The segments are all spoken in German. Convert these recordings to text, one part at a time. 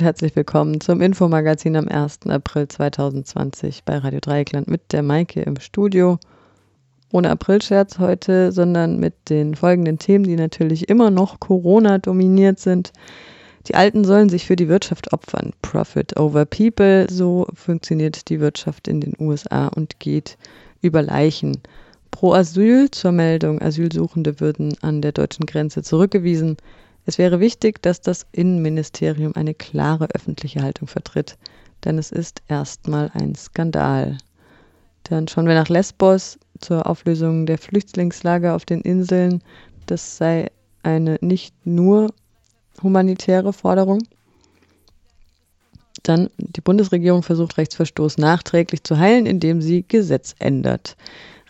und herzlich willkommen zum Infomagazin am 1. April 2020 bei Radio Dreieckland mit der Maike im Studio. Ohne Aprilscherz heute, sondern mit den folgenden Themen, die natürlich immer noch Corona dominiert sind. Die Alten sollen sich für die Wirtschaft opfern. Profit over People, so funktioniert die Wirtschaft in den USA und geht über Leichen. Pro Asyl zur Meldung, Asylsuchende würden an der deutschen Grenze zurückgewiesen. Es wäre wichtig, dass das Innenministerium eine klare öffentliche Haltung vertritt, denn es ist erstmal ein Skandal. Dann schauen wir nach Lesbos zur Auflösung der Flüchtlingslager auf den Inseln. Das sei eine nicht nur humanitäre Forderung. Dann die Bundesregierung versucht Rechtsverstoß nachträglich zu heilen, indem sie Gesetz ändert.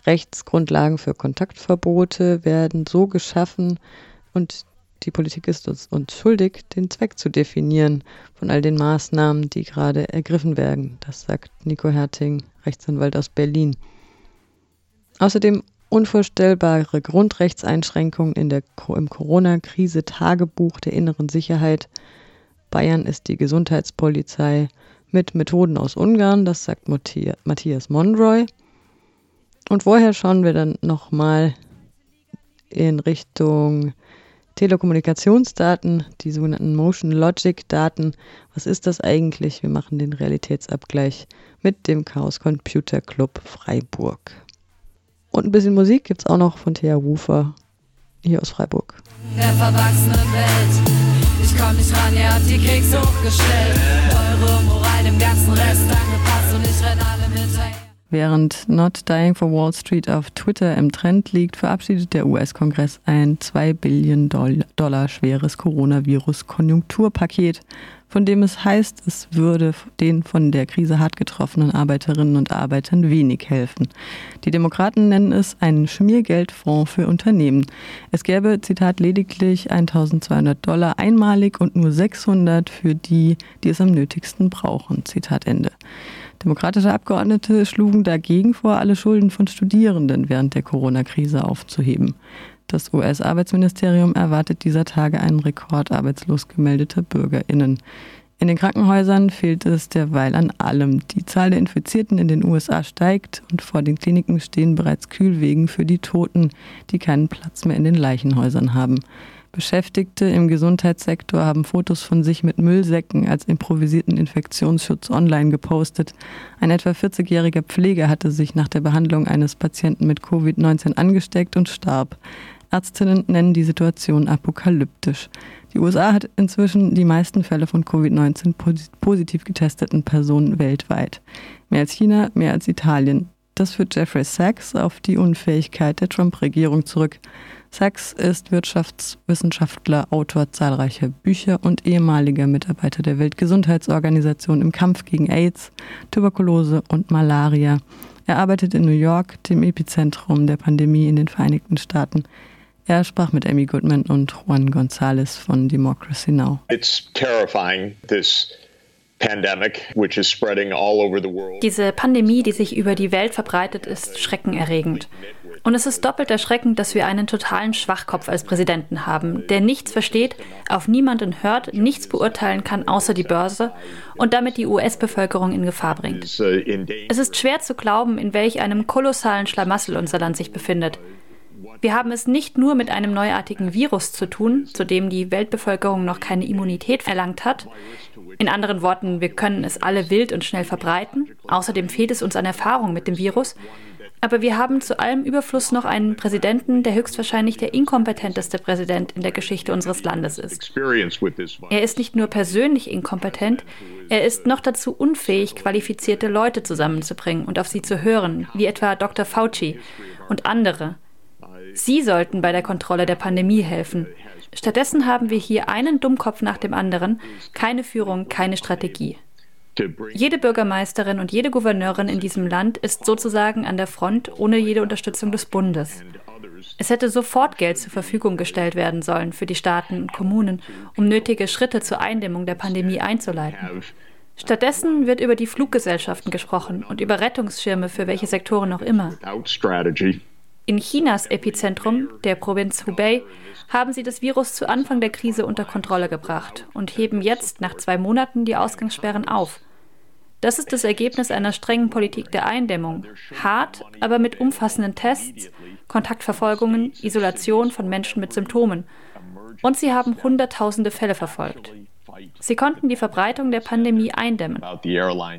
Rechtsgrundlagen für Kontaktverbote werden so geschaffen und die Politik ist uns schuldig, den Zweck zu definieren von all den Maßnahmen, die gerade ergriffen werden. Das sagt Nico Herting, Rechtsanwalt aus Berlin. Außerdem unvorstellbare Grundrechtseinschränkungen in der, im Corona-Krise-Tagebuch der inneren Sicherheit. Bayern ist die Gesundheitspolizei mit Methoden aus Ungarn, das sagt Matthias Monroy. Und vorher schauen wir dann nochmal in Richtung Telekommunikationsdaten, die sogenannten Motion Logic Daten. Was ist das eigentlich? Wir machen den Realitätsabgleich mit dem Chaos Computer Club Freiburg. Und ein bisschen Musik gibt es auch noch von Thea Rufer hier aus Freiburg. Der verwachsenen Welt. Ich komm nicht ran, ihr habt die Kriegs hochgestellt. Eure Moral dem ganzen Rest angepasst und ich renn hinterher. Während Not Dying for Wall Street auf Twitter im Trend liegt, verabschiedet der US-Kongress ein 2 Billionen Dollar schweres Coronavirus-Konjunkturpaket, von dem es heißt, es würde den von der Krise hart getroffenen Arbeiterinnen und Arbeitern wenig helfen. Die Demokraten nennen es einen Schmiergeldfonds für Unternehmen. Es gäbe, Zitat, lediglich 1200 Dollar einmalig und nur 600 für die, die es am nötigsten brauchen. Zitat Ende. Demokratische Abgeordnete schlugen dagegen vor, alle Schulden von Studierenden während der Corona-Krise aufzuheben. Das US-Arbeitsministerium erwartet dieser Tage einen Rekord arbeitslos gemeldeter BürgerInnen. In den Krankenhäusern fehlt es derweil an allem. Die Zahl der Infizierten in den USA steigt und vor den Kliniken stehen bereits Kühlwegen für die Toten, die keinen Platz mehr in den Leichenhäusern haben. Beschäftigte im Gesundheitssektor haben Fotos von sich mit Müllsäcken als improvisierten Infektionsschutz online gepostet. Ein etwa 40-jähriger Pfleger hatte sich nach der Behandlung eines Patienten mit Covid-19 angesteckt und starb. Ärztinnen nennen die Situation apokalyptisch. Die USA hat inzwischen die meisten Fälle von Covid-19 positiv getesteten Personen weltweit. Mehr als China, mehr als Italien. Das führt Jeffrey Sachs auf die Unfähigkeit der Trump-Regierung zurück. Sachs ist Wirtschaftswissenschaftler, Autor zahlreicher Bücher und ehemaliger Mitarbeiter der Weltgesundheitsorganisation im Kampf gegen AIDS, Tuberkulose und Malaria. Er arbeitet in New York, dem Epizentrum der Pandemie in den Vereinigten Staaten. Er sprach mit Amy Goodman und Juan González von Democracy Now. It's terrifying, this diese Pandemie, die sich über die Welt verbreitet, ist schreckenerregend. Und es ist doppelt erschreckend, dass wir einen totalen Schwachkopf als Präsidenten haben, der nichts versteht, auf niemanden hört, nichts beurteilen kann außer die Börse und damit die US-Bevölkerung in Gefahr bringt. Es ist schwer zu glauben, in welch einem kolossalen Schlamassel unser Land sich befindet. Wir haben es nicht nur mit einem neuartigen Virus zu tun, zu dem die Weltbevölkerung noch keine Immunität erlangt hat. In anderen Worten, wir können es alle wild und schnell verbreiten. Außerdem fehlt es uns an Erfahrung mit dem Virus. Aber wir haben zu allem Überfluss noch einen Präsidenten, der höchstwahrscheinlich der inkompetenteste Präsident in der Geschichte unseres Landes ist. Er ist nicht nur persönlich inkompetent, Er ist noch dazu unfähig, qualifizierte Leute zusammenzubringen und auf sie zu hören, wie etwa Dr. Fauci und andere. Sie sollten bei der Kontrolle der Pandemie helfen. Stattdessen haben wir hier einen Dummkopf nach dem anderen, keine Führung, keine Strategie. Jede Bürgermeisterin und jede Gouverneurin in diesem Land ist sozusagen an der Front ohne jede Unterstützung des Bundes. Es hätte sofort Geld zur Verfügung gestellt werden sollen für die Staaten und Kommunen, um nötige Schritte zur Eindämmung der Pandemie einzuleiten. Stattdessen wird über die Fluggesellschaften gesprochen und über Rettungsschirme für welche Sektoren auch immer. In Chinas Epizentrum, der Provinz Hubei, haben sie das Virus zu Anfang der Krise unter Kontrolle gebracht und heben jetzt nach zwei Monaten die Ausgangssperren auf. Das ist das Ergebnis einer strengen Politik der Eindämmung. Hart, aber mit umfassenden Tests, Kontaktverfolgungen, Isolation von Menschen mit Symptomen. Und sie haben Hunderttausende Fälle verfolgt. Sie konnten die Verbreitung der Pandemie eindämmen.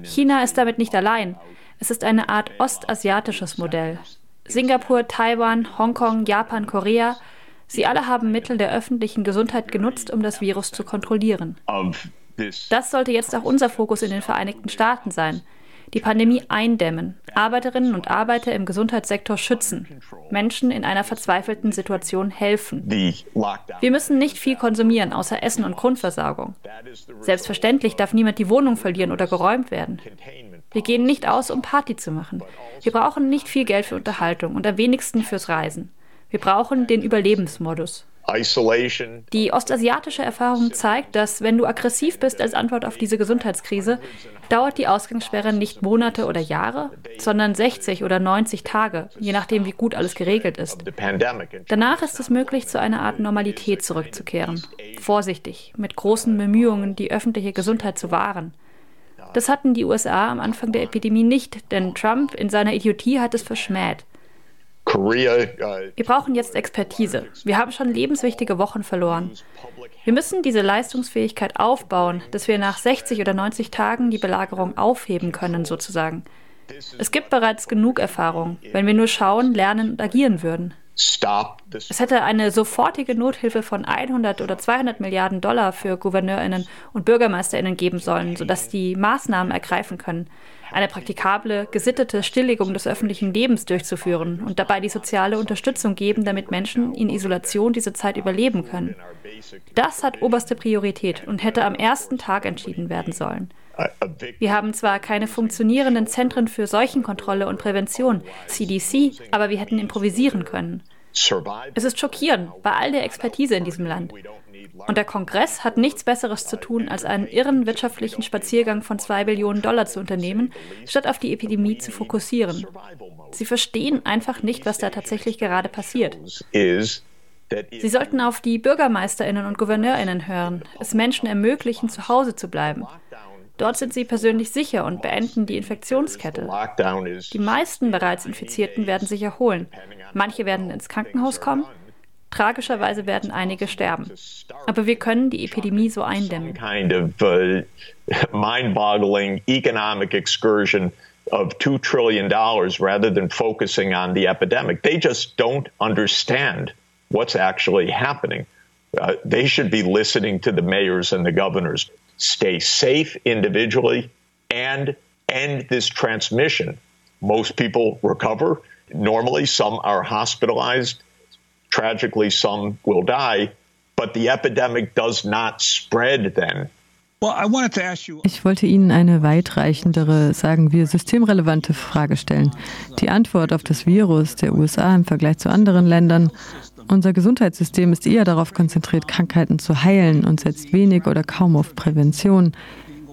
China ist damit nicht allein. Es ist eine Art ostasiatisches Modell. Singapur, Taiwan, Hongkong, Japan, Korea, sie alle haben Mittel der öffentlichen Gesundheit genutzt, um das Virus zu kontrollieren. Das sollte jetzt auch unser Fokus in den Vereinigten Staaten sein. Die Pandemie eindämmen, Arbeiterinnen und Arbeiter im Gesundheitssektor schützen, Menschen in einer verzweifelten Situation helfen. Wir müssen nicht viel konsumieren, außer Essen und Grundversorgung. Selbstverständlich darf niemand die Wohnung verlieren oder geräumt werden. Wir gehen nicht aus, um Party zu machen. Wir brauchen nicht viel Geld für Unterhaltung und am wenigsten fürs Reisen. Wir brauchen den Überlebensmodus. Die ostasiatische Erfahrung zeigt, dass wenn du aggressiv bist als Antwort auf diese Gesundheitskrise, dauert die Ausgangssperre nicht Monate oder Jahre, sondern 60 oder 90 Tage, je nachdem, wie gut alles geregelt ist. Danach ist es möglich, zu einer Art Normalität zurückzukehren. Vorsichtig, mit großen Bemühungen, die öffentliche Gesundheit zu wahren. Das hatten die USA am Anfang der Epidemie nicht, denn Trump in seiner Idiotie hat es verschmäht. Wir brauchen jetzt Expertise. Wir haben schon lebenswichtige Wochen verloren. Wir müssen diese Leistungsfähigkeit aufbauen, dass wir nach 60 oder 90 Tagen die Belagerung aufheben können, sozusagen. Es gibt bereits genug Erfahrung, wenn wir nur schauen, lernen und agieren würden. Es hätte eine sofortige Nothilfe von 100 oder 200 Milliarden Dollar für Gouverneurinnen und Bürgermeisterinnen geben sollen, sodass die Maßnahmen ergreifen können, eine praktikable, gesittete Stilllegung des öffentlichen Lebens durchzuführen und dabei die soziale Unterstützung geben, damit Menschen in Isolation diese Zeit überleben können. Das hat oberste Priorität und hätte am ersten Tag entschieden werden sollen. Wir haben zwar keine funktionierenden Zentren für Seuchenkontrolle und Prävention, CDC, aber wir hätten improvisieren können. Es ist schockierend bei all der Expertise in diesem Land. Und der Kongress hat nichts Besseres zu tun, als einen irren wirtschaftlichen Spaziergang von zwei Billionen Dollar zu unternehmen, statt auf die Epidemie zu fokussieren. Sie verstehen einfach nicht, was da tatsächlich gerade passiert. Sie sollten auf die Bürgermeisterinnen und Gouverneurinnen hören, es Menschen ermöglichen, zu Hause zu bleiben. Dort sind sie persönlich sicher und beenden die Infektionskette. Die meisten bereits Infizierten werden sich erholen. Manche werden ins Krankenhaus kommen. Tragischerweise werden einige sterben. Aber wir können die Epidemie so eindämmen. Uh, mind-boggling economic excursion of $2 trillion rather than focusing on the epidemic. They just don't understand what's actually happening. Uh, they should be listening to the mayors and the governors. Stay safe individually and end this transmission. Most people recover. Normally, some are hospitalized. Tragically, some will die. But the epidemic does not spread then. Well, I wanted to ask you. Ich wollte Ihnen eine weitreichendere, sagen wir, systemrelevante Frage stellen. Die Antwort auf das Virus der USA im Vergleich zu anderen Ländern unser Gesundheitssystem ist eher darauf konzentriert, Krankheiten zu heilen und setzt wenig oder kaum auf Prävention.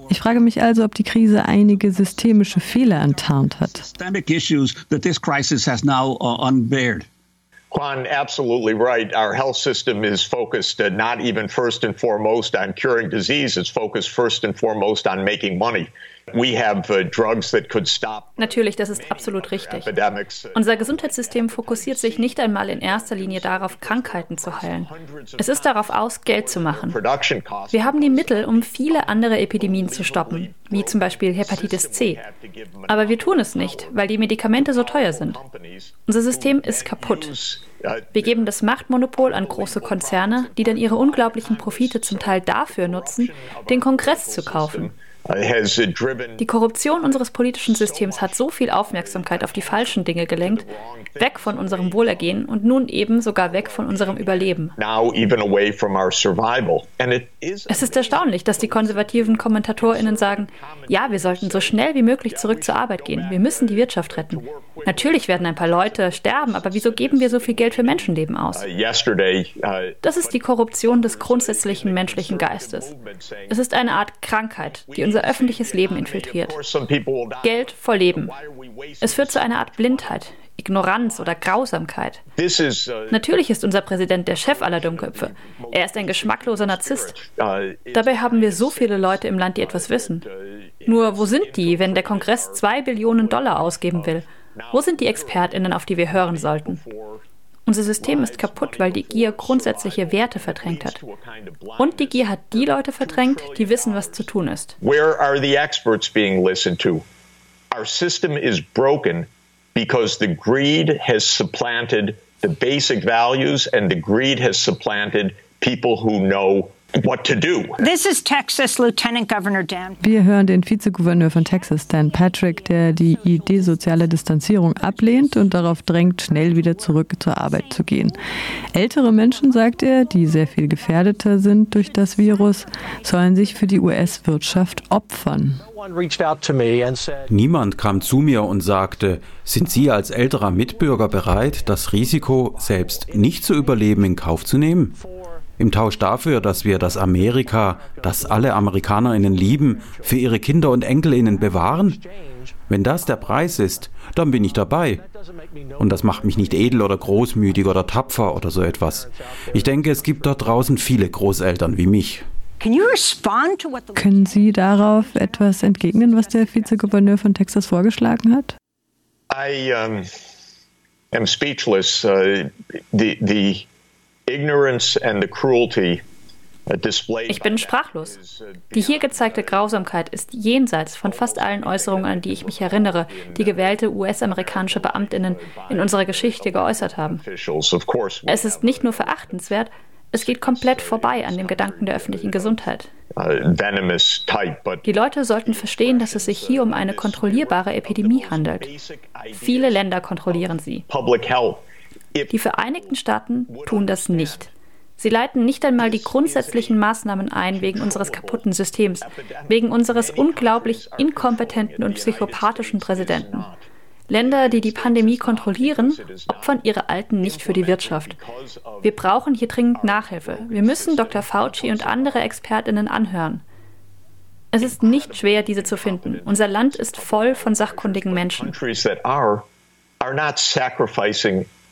Ich frage mich also, ob die Krise einige systemische Fehler enttarnt hat. Juan, absolutely right. Our health system is focused uh, not even first and foremost on curing disease. It's focused first and foremost on making money. Uh, Natürlich, das ist absolut richtig. Unser Gesundheitssystem fokussiert sich nicht einmal in erster Linie darauf, Krankheiten zu heilen. Es ist darauf aus, Geld zu machen. Wir haben die Mittel, um viele andere Epidemien zu stoppen, wie zum Beispiel Hepatitis C. Aber wir tun es nicht, weil die Medikamente so teuer sind. Unser System ist kaputt. Wir geben das Machtmonopol an große Konzerne, die dann ihre unglaublichen Profite zum Teil dafür nutzen, den Kongress zu kaufen. Die Korruption unseres politischen Systems hat so viel Aufmerksamkeit auf die falschen Dinge gelenkt, weg von unserem Wohlergehen und nun eben sogar weg von unserem Überleben. Es ist erstaunlich, dass die konservativen KommentatorInnen sagen, ja, wir sollten so schnell wie möglich zurück zur Arbeit gehen. Wir müssen die Wirtschaft retten. Natürlich werden ein paar Leute sterben, aber wieso geben wir so viel Geld für Menschenleben aus? Das ist die Korruption des grundsätzlichen menschlichen Geistes. Es ist eine Art Krankheit, die unser öffentliches Leben infiltriert. Geld vor Leben. Es führt zu einer Art Blindheit, Ignoranz oder Grausamkeit. Natürlich ist unser Präsident der Chef aller Dummköpfe. Er ist ein geschmackloser Narzisst. Dabei haben wir so viele Leute im Land, die etwas wissen. Nur wo sind die, wenn der Kongress zwei Billionen Dollar ausgeben will? Wo sind die Expertinnen, auf die wir hören sollten? Unser System ist kaputt, weil die Gier grundsätzliche Werte verdrängt hat. Und die Gier hat die Leute verdrängt, die wissen, was zu tun ist. Where are the experts being listened to? Our system is broken because the greed has supplanted the basic values and the greed has supplanted people who know what to do. This is Texas Lieutenant Governor Dan. Wir hören den Vizegouverneur von Texas, Dan Patrick, der die Idee sozialer Distanzierung ablehnt und darauf drängt, schnell wieder zurück zur Arbeit zu gehen. Ältere Menschen, sagt er, die sehr viel gefährdeter sind durch das Virus, sollen sich für die US-Wirtschaft opfern. Niemand kam zu mir und sagte, sind Sie als älterer Mitbürger bereit, das Risiko, selbst nicht zu überleben, in Kauf zu nehmen? Im Tausch dafür, dass wir das Amerika, das alle Amerikanerinnen lieben, für ihre Kinder und Enkelinnen bewahren? Wenn das der Preis ist, dann bin ich dabei. Und das macht mich nicht edel oder großmütig oder tapfer oder so etwas. Ich denke, es gibt dort draußen viele Großeltern wie mich. Können Sie darauf etwas entgegnen, was der Vizegouverneur von Texas vorgeschlagen hat? I um, am speechless. Uh, the, the ich bin sprachlos. Die hier gezeigte Grausamkeit ist jenseits von fast allen Äußerungen, an die ich mich erinnere, die gewählte US-amerikanische Beamtinnen in unserer Geschichte geäußert haben. Es ist nicht nur verachtenswert, es geht komplett vorbei an dem Gedanken der öffentlichen Gesundheit. Uh, Die Leute sollten verstehen, dass es sich hier um eine kontrollierbare Epidemie handelt. Viele Länder kontrollieren sie. Die Vereinigten Staaten tun das nicht. Sie leiten nicht einmal die grundsätzlichen Maßnahmen ein wegen unseres kaputten Systems, wegen unseres unglaublich inkompetenten und psychopathischen Präsidenten. Länder, die die Pandemie kontrollieren, opfern ihre Alten nicht für die Wirtschaft. Wir brauchen hier dringend Nachhilfe. Wir müssen Dr. Fauci und andere Expertinnen anhören. Es ist nicht schwer, diese zu finden. Unser Land ist voll von sachkundigen Menschen.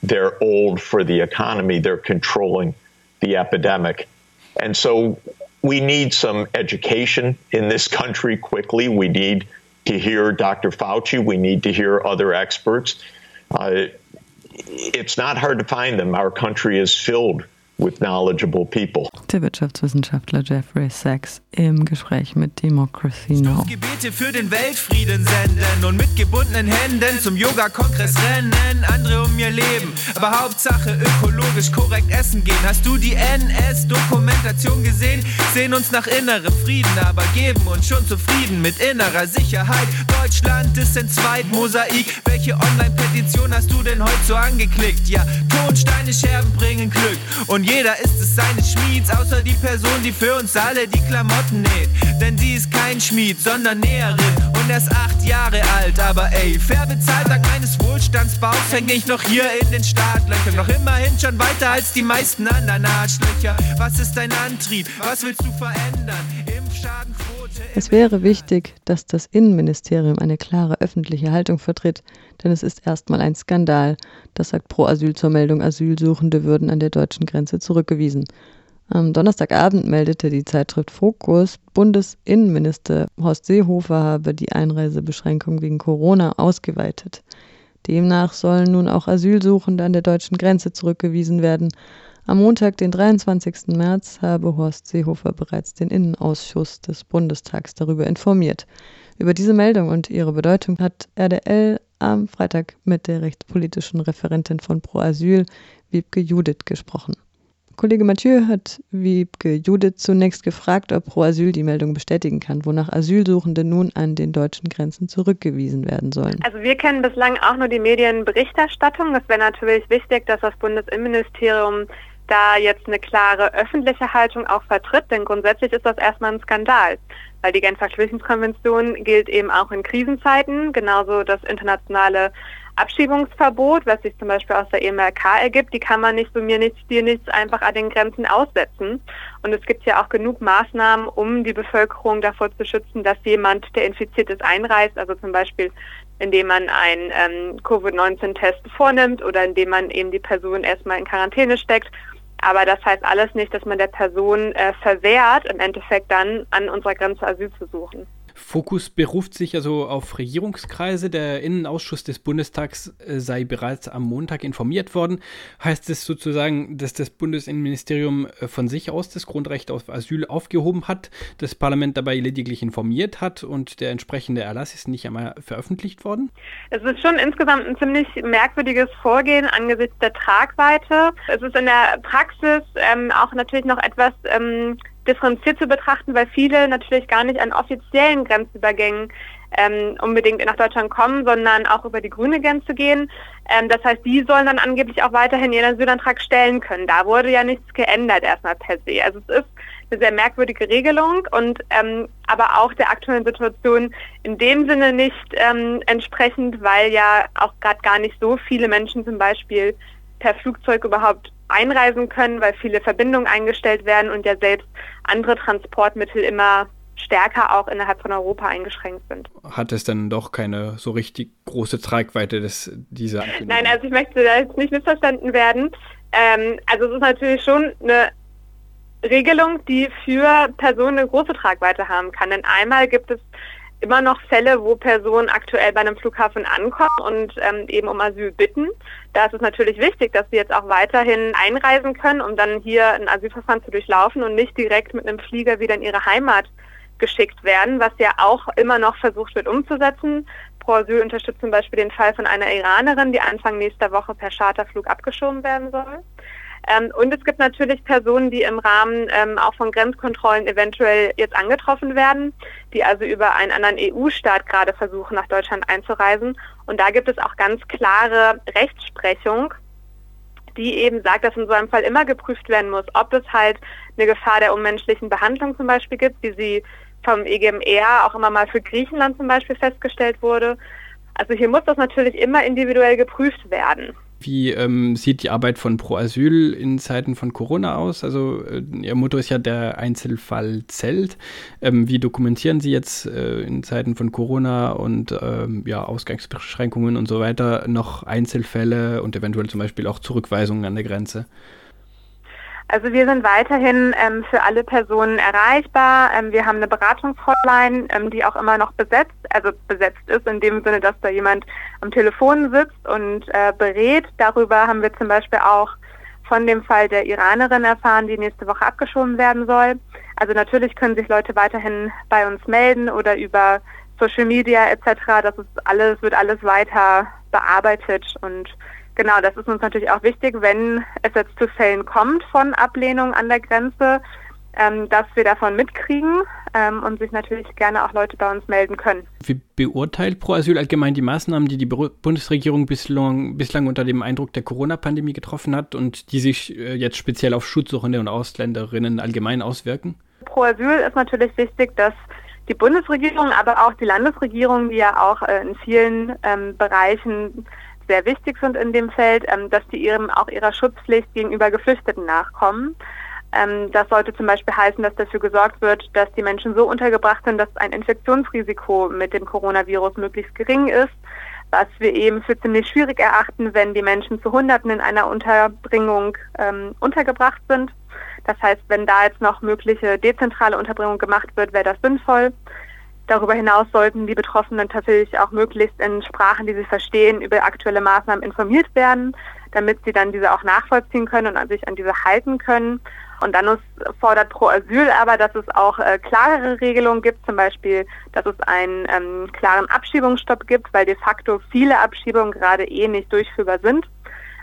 They're old for the economy. They're controlling the epidemic. And so we need some education in this country quickly. We need to hear Dr. Fauci. We need to hear other experts. Uh, it's not hard to find them. Our country is filled with knowledgeable people. Der Wirtschaftswissenschaftler Jeffrey Sachs im Gespräch mit Democracy Now. Gebete für den Weltfrieden senden und mit gebundenen Händen zum Yoga-Kongress rennen. Andere um ihr Leben, aber Hauptsache ökologisch korrekt essen gehen. Hast du die NS-Dokumentation gesehen? Sehen uns nach innerem Frieden, aber geben uns schon zufrieden mit innerer Sicherheit. Deutschland ist ein Zweitmosaik. Welche Online-Petition hast du denn heute so angeklickt? Ja, Tonsteine, Scherben bringen Glück und jeder ist es seines Schmieds, außer die Person, die für uns alle die Klamotten näht. Denn sie ist kein Schmied, sondern Näherin und erst acht Jahre alt. Aber ey, fair bezahlt dank meines Wohlstandsbaus hängt ich noch hier in den Startlöchern. Noch immerhin schon weiter als die meisten anderen Arschlöcher. Was ist dein Antrieb? Was willst du verändern? Impfschadenquote. Es wäre wichtig, dass das Innenministerium eine klare öffentliche Haltung vertritt, denn es ist erstmal ein Skandal. Das sagt Pro Asyl zur Meldung, Asylsuchende würden an der deutschen Grenze zurückgewiesen. Am Donnerstagabend meldete die Zeitschrift Fokus, Bundesinnenminister Horst Seehofer habe die Einreisebeschränkung wegen Corona ausgeweitet. Demnach sollen nun auch Asylsuchende an der deutschen Grenze zurückgewiesen werden. Am Montag, den 23. März, habe Horst Seehofer bereits den Innenausschuss des Bundestags darüber informiert. Über diese Meldung und ihre Bedeutung hat RDL am Freitag mit der rechtspolitischen Referentin von Pro Asyl, Wiebke Judith gesprochen. Kollege Mathieu hat Wiebke Judith zunächst gefragt, ob Pro Asyl die Meldung bestätigen kann, wonach Asylsuchende nun an den deutschen Grenzen zurückgewiesen werden sollen. Also wir kennen bislang auch nur die Medienberichterstattung. Es wäre natürlich wichtig, dass das Bundesinnenministerium da jetzt eine klare öffentliche Haltung auch vertritt, denn grundsätzlich ist das erstmal ein Skandal, weil die Genfer Flüchtlingskonvention gilt eben auch in Krisenzeiten, genauso das internationale Abschiebungsverbot, was sich zum Beispiel aus der EMRK ergibt, die kann man nicht so mir nichts, dir nichts einfach an den Grenzen aussetzen. Und es gibt ja auch genug Maßnahmen, um die Bevölkerung davor zu schützen, dass jemand, der infiziert ist, einreist. Also zum Beispiel, indem man einen ähm, Covid-19-Test vornimmt oder indem man eben die Person erstmal in Quarantäne steckt. Aber das heißt alles nicht, dass man der Person äh, verwehrt, im Endeffekt dann an unserer Grenze Asyl zu suchen. Fokus beruft sich also auf Regierungskreise. Der Innenausschuss des Bundestags äh, sei bereits am Montag informiert worden. Heißt es sozusagen, dass das Bundesinnenministerium äh, von sich aus das Grundrecht auf Asyl aufgehoben hat, das Parlament dabei lediglich informiert hat und der entsprechende Erlass ist nicht einmal veröffentlicht worden? Es ist schon insgesamt ein ziemlich merkwürdiges Vorgehen angesichts der Tragweite. Es ist in der Praxis ähm, auch natürlich noch etwas ähm, differenziert zu betrachten, weil viele natürlich gar nicht an offiziellen Grenzübergängen ähm, unbedingt nach Deutschland kommen, sondern auch über die grüne Grenze gehen. Ähm, das heißt, die sollen dann angeblich auch weiterhin ihren Asylantrag stellen können. Da wurde ja nichts geändert erstmal per se. Also es ist eine sehr merkwürdige Regelung und ähm, aber auch der aktuellen Situation in dem Sinne nicht ähm, entsprechend, weil ja auch gerade gar nicht so viele Menschen zum Beispiel per Flugzeug überhaupt einreisen können, weil viele Verbindungen eingestellt werden und ja selbst andere Transportmittel immer stärker auch innerhalb von Europa eingeschränkt sind. Hat es dann doch keine so richtig große Tragweite, des, dieser Nein, also ich möchte da jetzt nicht missverstanden werden. Ähm, also es ist natürlich schon eine Regelung, die für Personen eine große Tragweite haben kann. Denn einmal gibt es immer noch Fälle, wo Personen aktuell bei einem Flughafen ankommen und ähm, eben um Asyl bitten. Da ist es natürlich wichtig, dass sie jetzt auch weiterhin einreisen können, um dann hier ein Asylverfahren zu durchlaufen und nicht direkt mit einem Flieger wieder in ihre Heimat geschickt werden, was ja auch immer noch versucht wird umzusetzen. Pro Asyl unterstützt zum Beispiel den Fall von einer Iranerin, die Anfang nächster Woche per Charterflug abgeschoben werden soll. Ähm, und es gibt natürlich Personen, die im Rahmen ähm, auch von Grenzkontrollen eventuell jetzt angetroffen werden, die also über einen anderen EU-Staat gerade versuchen, nach Deutschland einzureisen. Und da gibt es auch ganz klare Rechtsprechung, die eben sagt, dass in so einem Fall immer geprüft werden muss, ob es halt eine Gefahr der unmenschlichen Behandlung zum Beispiel gibt, wie sie vom EGMR auch immer mal für Griechenland zum Beispiel festgestellt wurde. Also hier muss das natürlich immer individuell geprüft werden. Wie ähm, sieht die Arbeit von Pro Asyl in Zeiten von Corona aus? Also äh, Ihr Motto ist ja der Einzelfall zählt. Ähm, wie dokumentieren Sie jetzt äh, in Zeiten von Corona und ähm, ja, Ausgangsbeschränkungen und so weiter noch Einzelfälle und eventuell zum Beispiel auch Zurückweisungen an der Grenze? Also wir sind weiterhin ähm, für alle Personen erreichbar. Ähm, wir haben eine Beratungshotline, ähm, die auch immer noch besetzt, also besetzt ist in dem Sinne, dass da jemand am Telefon sitzt und äh, berät. Darüber haben wir zum Beispiel auch von dem Fall der Iranerin erfahren, die nächste Woche abgeschoben werden soll. Also natürlich können sich Leute weiterhin bei uns melden oder über Social Media etc. Das ist alles, wird alles weiter bearbeitet und Genau, das ist uns natürlich auch wichtig, wenn es jetzt zu Fällen kommt von Ablehnung an der Grenze, ähm, dass wir davon mitkriegen ähm, und sich natürlich gerne auch Leute bei uns melden können. Wie beurteilt Pro Asyl allgemein die Maßnahmen, die die Bundesregierung bislang, bislang unter dem Eindruck der Corona-Pandemie getroffen hat und die sich äh, jetzt speziell auf Schutzsuchende und Ausländerinnen allgemein auswirken? Pro Asyl ist natürlich wichtig, dass die Bundesregierung, aber auch die Landesregierung, die ja auch äh, in vielen ähm, Bereichen sehr wichtig sind in dem Feld, ähm, dass die ihrem auch ihrer Schutzpflicht gegenüber Geflüchteten nachkommen. Ähm, das sollte zum Beispiel heißen, dass dafür gesorgt wird, dass die Menschen so untergebracht sind, dass ein Infektionsrisiko mit dem Coronavirus möglichst gering ist, was wir eben für ziemlich schwierig erachten, wenn die Menschen zu Hunderten in einer Unterbringung ähm, untergebracht sind. Das heißt, wenn da jetzt noch mögliche dezentrale Unterbringung gemacht wird, wäre das sinnvoll. Darüber hinaus sollten die Betroffenen tatsächlich auch möglichst in Sprachen, die sie verstehen, über aktuelle Maßnahmen informiert werden, damit sie dann diese auch nachvollziehen können und sich an diese halten können. Und dann fordert Pro Asyl aber, dass es auch äh, klarere Regelungen gibt, zum Beispiel, dass es einen ähm, klaren Abschiebungsstopp gibt, weil de facto viele Abschiebungen gerade eh nicht durchführbar sind.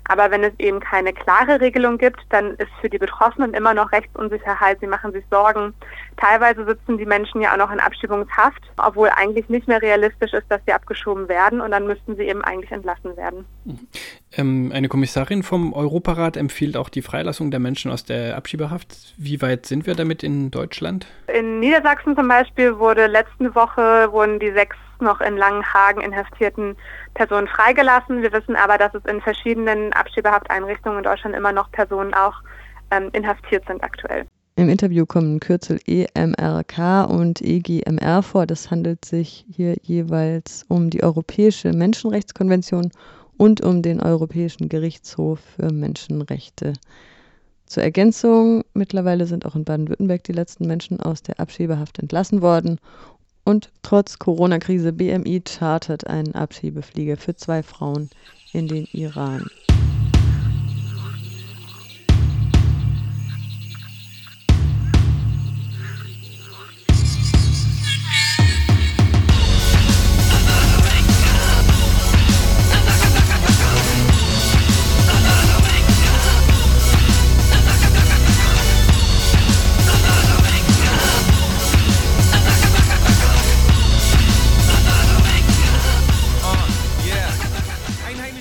Aber wenn es eben keine klare Regelung gibt, dann ist für die Betroffenen immer noch Rechtsunsicherheit. Sie machen sich Sorgen. Teilweise sitzen die Menschen ja auch noch in Abschiebungshaft, obwohl eigentlich nicht mehr realistisch ist, dass sie abgeschoben werden und dann müssten sie eben eigentlich entlassen werden. Ähm, eine Kommissarin vom Europarat empfiehlt auch die Freilassung der Menschen aus der Abschiebehaft. Wie weit sind wir damit in Deutschland? In Niedersachsen zum Beispiel wurde letzte Woche wurden die sechs noch in Langenhagen inhaftierten Personen freigelassen. Wir wissen aber, dass es in verschiedenen Abschiebehafteinrichtungen in Deutschland immer noch Personen auch ähm, inhaftiert sind aktuell. Im Interview kommen Kürzel EMRK und EGMR vor. Das handelt sich hier jeweils um die Europäische Menschenrechtskonvention und um den Europäischen Gerichtshof für Menschenrechte. Zur Ergänzung, mittlerweile sind auch in Baden-Württemberg die letzten Menschen aus der Abschiebehaft entlassen worden und trotz Corona-Krise BMI chartert einen Abschiebeflieger für zwei Frauen in den Iran.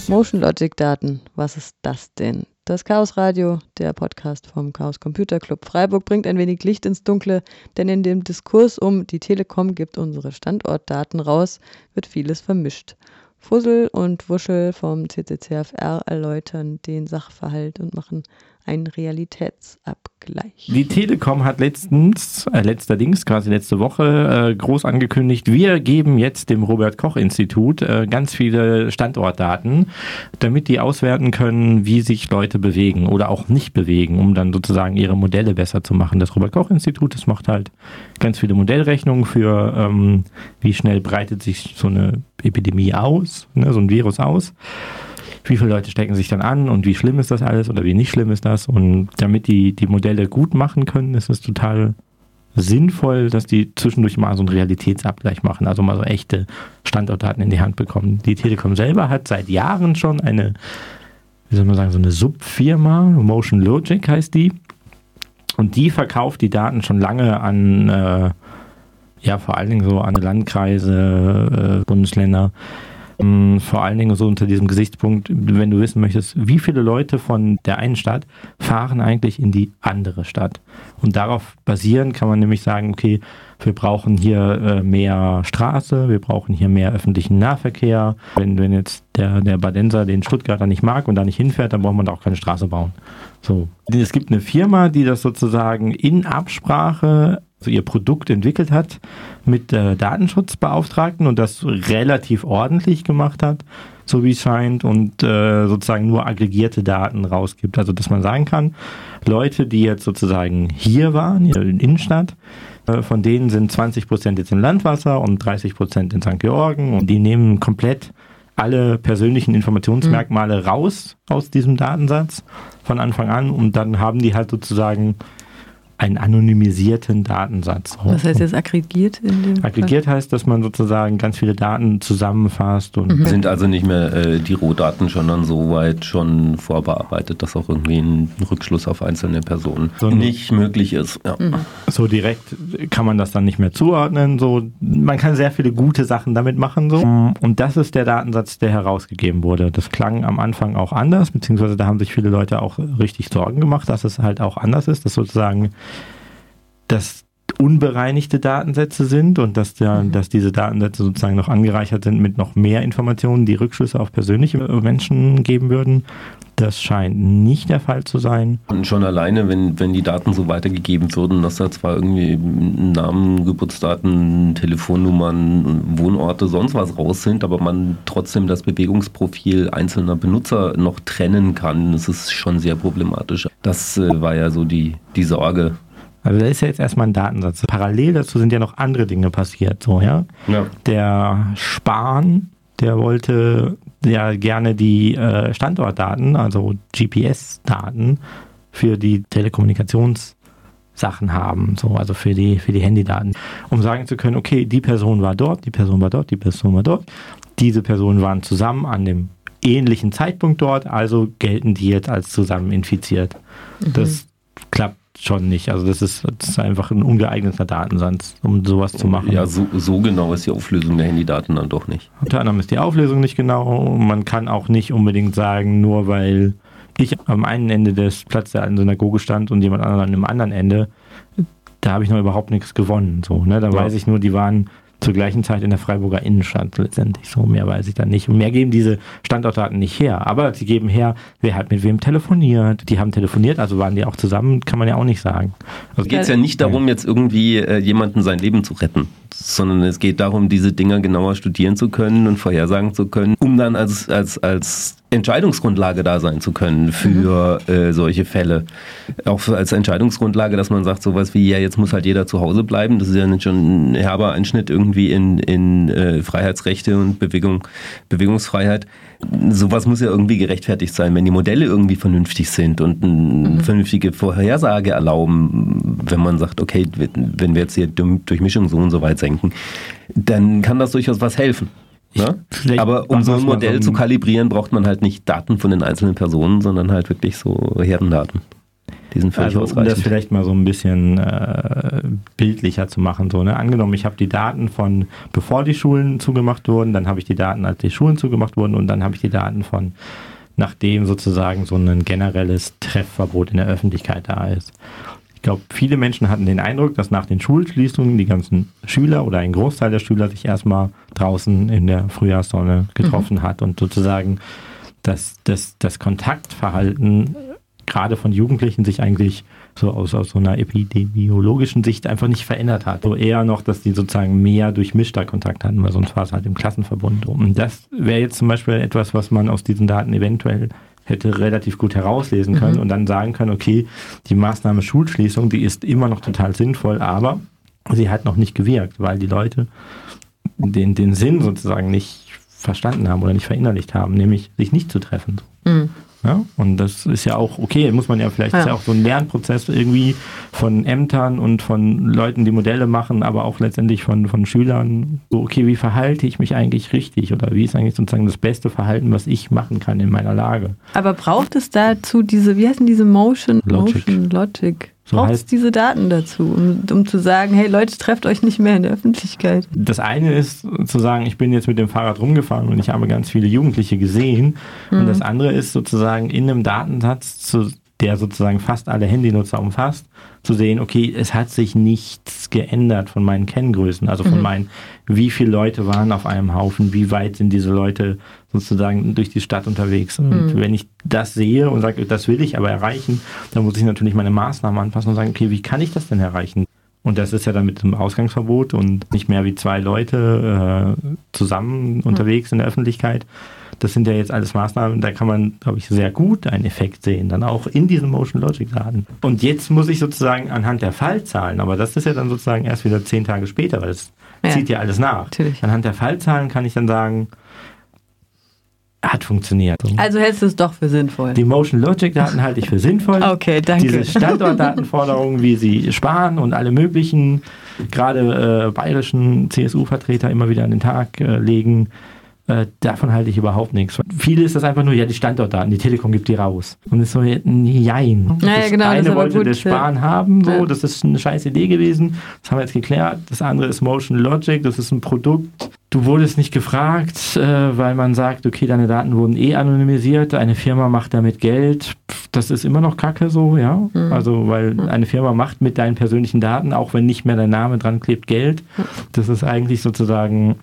Motion Logic Daten, was ist das denn? Das Chaos Radio, der Podcast vom Chaos Computer Club Freiburg, bringt ein wenig Licht ins Dunkle, denn in dem Diskurs um die Telekom gibt unsere Standortdaten raus, wird vieles vermischt. Fussel und Wuschel vom CCCFR erläutern den Sachverhalt und machen einen Realitätsabgleich. Die Telekom hat letztens, äh, letzterdings, quasi letzte Woche, äh, groß angekündigt, wir geben jetzt dem Robert Koch Institut äh, ganz viele Standortdaten, damit die auswerten können, wie sich Leute bewegen oder auch nicht bewegen, um dann sozusagen ihre Modelle besser zu machen. Das Robert Koch Institut, das macht halt ganz viele Modellrechnungen für, ähm, wie schnell breitet sich so eine Epidemie aus, ne, so ein Virus aus wie viele Leute stecken sich dann an und wie schlimm ist das alles oder wie nicht schlimm ist das. Und damit die die Modelle gut machen können, ist es total sinnvoll, dass die zwischendurch mal so einen Realitätsabgleich machen, also mal so echte Standortdaten in die Hand bekommen. Die Telekom selber hat seit Jahren schon eine, wie soll man sagen, so eine Subfirma, Motion Logic heißt die. Und die verkauft die Daten schon lange an, äh, ja, vor allen Dingen so an Landkreise, äh, Bundesländer vor allen Dingen so unter diesem Gesichtspunkt, wenn du wissen möchtest, wie viele Leute von der einen Stadt fahren eigentlich in die andere Stadt. Und darauf basieren kann man nämlich sagen, okay, wir brauchen hier äh, mehr Straße, wir brauchen hier mehr öffentlichen Nahverkehr. Wenn, wenn jetzt der, der Badenser den Stuttgarter nicht mag und da nicht hinfährt, dann braucht man da auch keine Straße bauen. So. Es gibt eine Firma, die das sozusagen in Absprache also ihr Produkt entwickelt hat mit äh, Datenschutzbeauftragten und das relativ ordentlich gemacht hat, so wie es scheint, und äh, sozusagen nur aggregierte Daten rausgibt. Also dass man sagen kann, Leute, die jetzt sozusagen hier waren, in der Innenstadt, äh, von denen sind 20 Prozent jetzt im Landwasser und 30 Prozent in St. Georgen und die nehmen komplett alle persönlichen Informationsmerkmale mhm. raus aus diesem Datensatz von Anfang an und dann haben die halt sozusagen einen anonymisierten Datensatz. Was heißt jetzt aggregiert in dem Aggregiert Fall? heißt, dass man sozusagen ganz viele Daten zusammenfasst und mhm. sind also nicht mehr äh, die Rohdaten schon dann so weit schon vorbearbeitet, dass auch irgendwie ein Rückschluss auf einzelne Personen so nicht möglich ist. Ja. Mhm. So direkt kann man das dann nicht mehr zuordnen. So, man kann sehr viele gute Sachen damit machen. So. Und das ist der Datensatz, der herausgegeben wurde. Das klang am Anfang auch anders, beziehungsweise da haben sich viele Leute auch richtig Sorgen gemacht, dass es halt auch anders ist, dass sozusagen dass unbereinigte Datensätze sind und dass, der, mhm. dass diese Datensätze sozusagen noch angereichert sind mit noch mehr Informationen, die Rückschlüsse auf persönliche Menschen geben würden. Das scheint nicht der Fall zu sein. Und schon alleine, wenn, wenn die Daten so weitergegeben würden, dass da zwar irgendwie Namen, Geburtsdaten, Telefonnummern, Wohnorte, sonst was raus sind, aber man trotzdem das Bewegungsprofil einzelner Benutzer noch trennen kann, das ist schon sehr problematisch. Das äh, war ja so die, die Sorge also da ist ja jetzt erstmal ein Datensatz. Parallel dazu sind ja noch andere Dinge passiert, so, ja. ja. Der Spahn, der wollte ja gerne die äh, Standortdaten, also GPS-Daten für die Telekommunikationssachen haben, so, also für die, für die Handydaten, um sagen zu können, okay, die Person war dort, die Person war dort, die Person war dort, diese Personen waren zusammen an dem ähnlichen Zeitpunkt dort, also gelten die jetzt als zusammen infiziert. Mhm. Das klappt schon nicht. Also das ist, das ist, einfach ein ungeeigneter Datensatz, um sowas zu machen. Ja, so, so, genau ist die Auflösung der Handydaten dann doch nicht. Unter anderem ist die Auflösung nicht genau. Man kann auch nicht unbedingt sagen, nur weil ich am einen Ende des Platzes der Synagoge stand und jemand anderen am anderen Ende, da habe ich noch überhaupt nichts gewonnen. So, ne? Da ja. weiß ich nur, die waren zur gleichen Zeit in der Freiburger Innenstadt letztendlich. So mehr weiß ich dann nicht. Und mehr geben diese Standortdaten nicht her. Aber sie geben her, wer hat mit wem telefoniert. Die haben telefoniert, also waren die auch zusammen, kann man ja auch nicht sagen. Also geht es ja nicht darum, jetzt irgendwie äh, jemanden sein Leben zu retten, sondern es geht darum, diese Dinger genauer studieren zu können und vorhersagen zu können, um dann als, als, als Entscheidungsgrundlage da sein zu können für mhm. äh, solche Fälle. Auch als Entscheidungsgrundlage, dass man sagt, sowas wie, ja, jetzt muss halt jeder zu Hause bleiben. Das ist ja nicht schon ein herber Einschnitt irgendwie in, in äh, Freiheitsrechte und Bewegung, Bewegungsfreiheit. Sowas muss ja irgendwie gerechtfertigt sein, wenn die Modelle irgendwie vernünftig sind und eine mhm. vernünftige Vorhersage erlauben, wenn man sagt, okay, wenn wir jetzt hier Durchmischung so und so weit senken, dann kann das durchaus was helfen. Ne? Aber um so ein Modell zu kalibrieren, braucht man halt nicht Daten von den einzelnen Personen, sondern halt wirklich so Herdendaten. Die sind völlig also, Um das vielleicht mal so ein bisschen äh, bildlicher zu machen. So, ne? Angenommen, ich habe die Daten von bevor die Schulen zugemacht wurden, dann habe ich die Daten, als die Schulen zugemacht wurden und dann habe ich die Daten von nachdem sozusagen so ein generelles Treffverbot in der Öffentlichkeit da ist glaube, viele Menschen hatten den Eindruck, dass nach den Schulschließungen die ganzen Schüler oder ein Großteil der Schüler sich erstmal draußen in der Frühjahrssonne getroffen mhm. hat und sozusagen dass das, das Kontaktverhalten gerade von Jugendlichen sich eigentlich so aus, aus so einer epidemiologischen Sicht einfach nicht verändert hat. So eher noch, dass die sozusagen mehr durchmischter Kontakt hatten, weil sonst war es halt im Klassenverbund. Und das wäre jetzt zum Beispiel etwas, was man aus diesen Daten eventuell hätte relativ gut herauslesen können mhm. und dann sagen können, okay, die Maßnahme Schulschließung, die ist immer noch total sinnvoll, aber sie hat noch nicht gewirkt, weil die Leute den, den Sinn sozusagen nicht verstanden haben oder nicht verinnerlicht haben, nämlich sich nicht zu treffen. Mhm. Ja, und das ist ja auch okay, muss man ja vielleicht, ja. ist ja auch so ein Lernprozess irgendwie von Ämtern und von Leuten, die Modelle machen, aber auch letztendlich von, von Schülern. So, okay, wie verhalte ich mich eigentlich richtig oder wie ist eigentlich sozusagen das beste Verhalten, was ich machen kann in meiner Lage? Aber braucht es dazu diese, wie heißen diese Motion Logic? Motion Logic. So Braucht es diese Daten dazu, um, um, zu sagen, hey Leute, trefft euch nicht mehr in der Öffentlichkeit? Das eine ist zu sagen, ich bin jetzt mit dem Fahrrad rumgefahren und ich habe ganz viele Jugendliche gesehen. Mhm. Und das andere ist sozusagen in einem Datensatz zu der sozusagen fast alle Handynutzer umfasst, zu sehen, okay, es hat sich nichts geändert von meinen Kenngrößen, also von mhm. meinen, wie viele Leute waren auf einem Haufen, wie weit sind diese Leute sozusagen durch die Stadt unterwegs. Und mhm. wenn ich das sehe und sage, das will ich aber erreichen, dann muss ich natürlich meine Maßnahmen anpassen und sagen, okay, wie kann ich das denn erreichen? Und das ist ja dann mit dem Ausgangsverbot und nicht mehr wie zwei Leute äh, zusammen unterwegs in der Öffentlichkeit. Das sind ja jetzt alles Maßnahmen, da kann man, glaube ich, sehr gut einen Effekt sehen, dann auch in diesen Motion Logic Daten. Und jetzt muss ich sozusagen anhand der Fallzahlen, aber das ist ja dann sozusagen erst wieder zehn Tage später, weil es ja. zieht ja alles nach. Natürlich. Anhand der Fallzahlen kann ich dann sagen, hat funktioniert. Also hältst du es doch für sinnvoll? Die Motion Logic Daten halte ich für sinnvoll. Okay, danke. Diese Standortdatenforderungen, wie sie sparen und alle möglichen, gerade äh, bayerischen CSU-Vertreter immer wieder an den Tag äh, legen, äh, davon halte ich überhaupt nichts. Viele ist das einfach nur, ja, die Standortdaten, die Telekom gibt die raus. Und es ist so, jein. Naja, genau, das eine wollte gut, das Sparen ja. haben, so, ja. das ist eine scheiß Idee gewesen. Das haben wir jetzt geklärt. Das andere ist Motion Logic, das ist ein Produkt. Du wurdest nicht gefragt, äh, weil man sagt, okay, deine Daten wurden eh anonymisiert, eine Firma macht damit Geld. Das ist immer noch Kacke so, ja. Mhm. Also, weil mhm. eine Firma macht mit deinen persönlichen Daten, auch wenn nicht mehr dein Name dran klebt, Geld. Das ist eigentlich sozusagen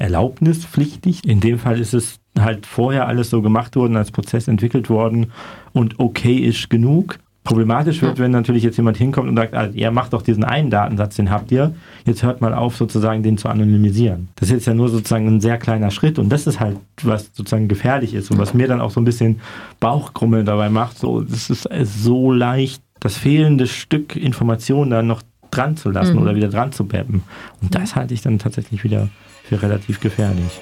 erlaubnispflichtig. In dem Fall ist es halt vorher alles so gemacht worden, als Prozess entwickelt worden und okay ist genug. Problematisch wird, wenn natürlich jetzt jemand hinkommt und sagt, also, ihr macht doch diesen einen Datensatz, den habt ihr, jetzt hört mal auf, sozusagen den zu anonymisieren. Das ist jetzt ja nur sozusagen ein sehr kleiner Schritt und das ist halt, was sozusagen gefährlich ist und was mir dann auch so ein bisschen Bauchkrummeln dabei macht. So, das ist so leicht, das fehlende Stück Information dann noch dran zu lassen mhm. oder wieder dran zu beppen. Und das halte ich dann tatsächlich wieder für relativ gefährlich.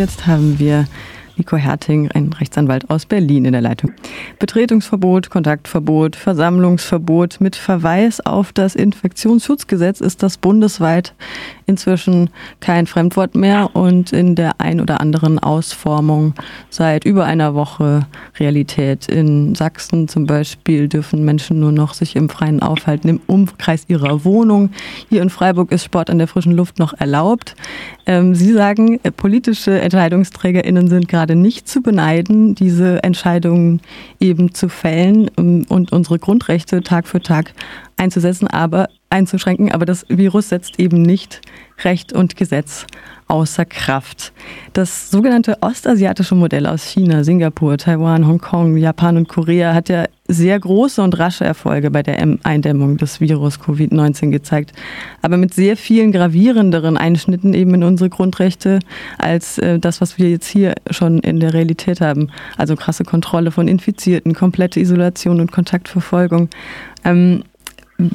Jetzt haben wir Nico Herting, ein Rechtsanwalt aus Berlin in der Leitung. Betretungsverbot, Kontaktverbot, Versammlungsverbot mit Verweis auf das Infektionsschutzgesetz ist das bundesweit inzwischen kein Fremdwort mehr und in der ein oder anderen Ausformung seit über einer Woche Realität. In Sachsen zum Beispiel dürfen Menschen nur noch sich im Freien aufhalten im Umkreis ihrer Wohnung. Hier in Freiburg ist Sport an der frischen Luft noch erlaubt. Ähm, Sie sagen, politische EntscheidungsträgerInnen sind gerade nicht zu beneiden, diese Entscheidungen eben zu fällen ähm, und unsere Grundrechte Tag für Tag einzusetzen, aber einzuschränken. Aber das Virus setzt eben nicht Recht und Gesetz außer Kraft. Das sogenannte ostasiatische Modell aus China, Singapur, Taiwan, Hongkong, Japan und Korea hat ja sehr große und rasche Erfolge bei der Eindämmung des Virus Covid-19 gezeigt, aber mit sehr vielen gravierenderen Einschnitten eben in unsere Grundrechte als äh, das, was wir jetzt hier schon in der Realität haben. Also krasse Kontrolle von Infizierten, komplette Isolation und Kontaktverfolgung. Ähm,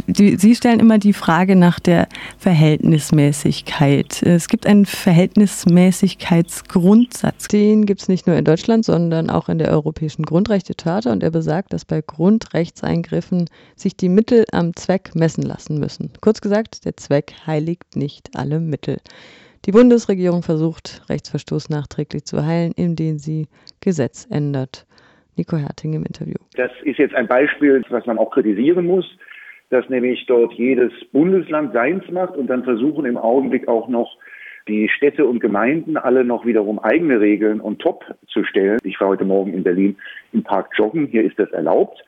die, Sie stellen immer die Frage nach der Verhältnismäßigkeit. Es gibt einen Verhältnismäßigkeitsgrundsatz. Den gibt es nicht nur in Deutschland, sondern auch in der Europäischen Grundrechtecharta und er besagt, dass bei Grundrechtseingriffen sich die Mittel am Zweck messen lassen müssen. Kurz gesagt, der Zweck heiligt nicht alle Mittel. Die Bundesregierung versucht, Rechtsverstoß nachträglich zu heilen, indem sie Gesetz ändert. Nico Herting im Interview. Das ist jetzt ein Beispiel, was man auch kritisieren muss dass nämlich dort jedes Bundesland seins macht und dann versuchen im Augenblick auch noch die Städte und Gemeinden alle noch wiederum eigene Regeln on top zu stellen. Ich war heute Morgen in Berlin im Park joggen. Hier ist das erlaubt.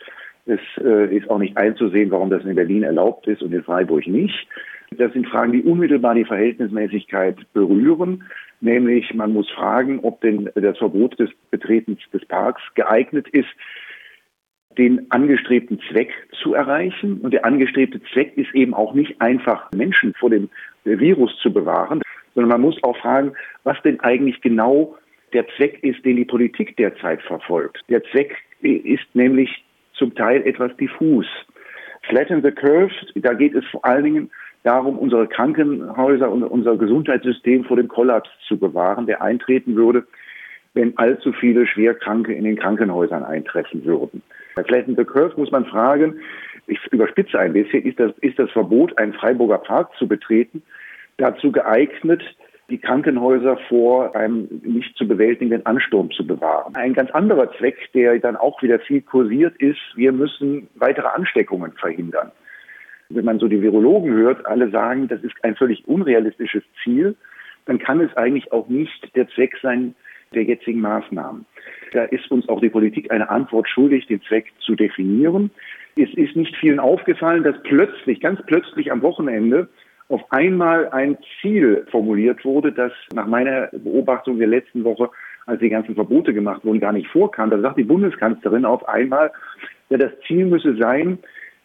Es äh, ist auch nicht einzusehen, warum das in Berlin erlaubt ist und in Freiburg nicht. Das sind Fragen, die unmittelbar die Verhältnismäßigkeit berühren. Nämlich, man muss fragen, ob denn das Verbot des Betretens des Parks geeignet ist, den angestrebten Zweck zu erreichen. Und der angestrebte Zweck ist eben auch nicht einfach Menschen vor dem Virus zu bewahren, sondern man muss auch fragen, was denn eigentlich genau der Zweck ist, den die Politik derzeit verfolgt. Der Zweck ist nämlich zum Teil etwas diffus. Flatten the curve, da geht es vor allen Dingen darum, unsere Krankenhäuser und unser Gesundheitssystem vor dem Kollaps zu bewahren, der eintreten würde, wenn allzu viele Schwerkranke in den Krankenhäusern eintreffen würden. Bei Flatten the Curve muss man fragen, ich überspitze ein bisschen, ist das, ist das Verbot, einen Freiburger Park zu betreten, dazu geeignet, die Krankenhäuser vor einem nicht zu bewältigenden Ansturm zu bewahren. Ein ganz anderer Zweck, der dann auch wieder viel kursiert, ist, wir müssen weitere Ansteckungen verhindern. Wenn man so die Virologen hört, alle sagen, das ist ein völlig unrealistisches Ziel, dann kann es eigentlich auch nicht der Zweck sein der jetzigen Maßnahmen. Da ist uns auch die Politik eine Antwort schuldig, den Zweck zu definieren. Es ist nicht vielen aufgefallen, dass plötzlich, ganz plötzlich am Wochenende auf einmal ein Ziel formuliert wurde, das nach meiner Beobachtung der letzten Woche, als die ganzen Verbote gemacht wurden, gar nicht vorkam. Da sagt die Bundeskanzlerin auf einmal, ja, das Ziel müsse sein,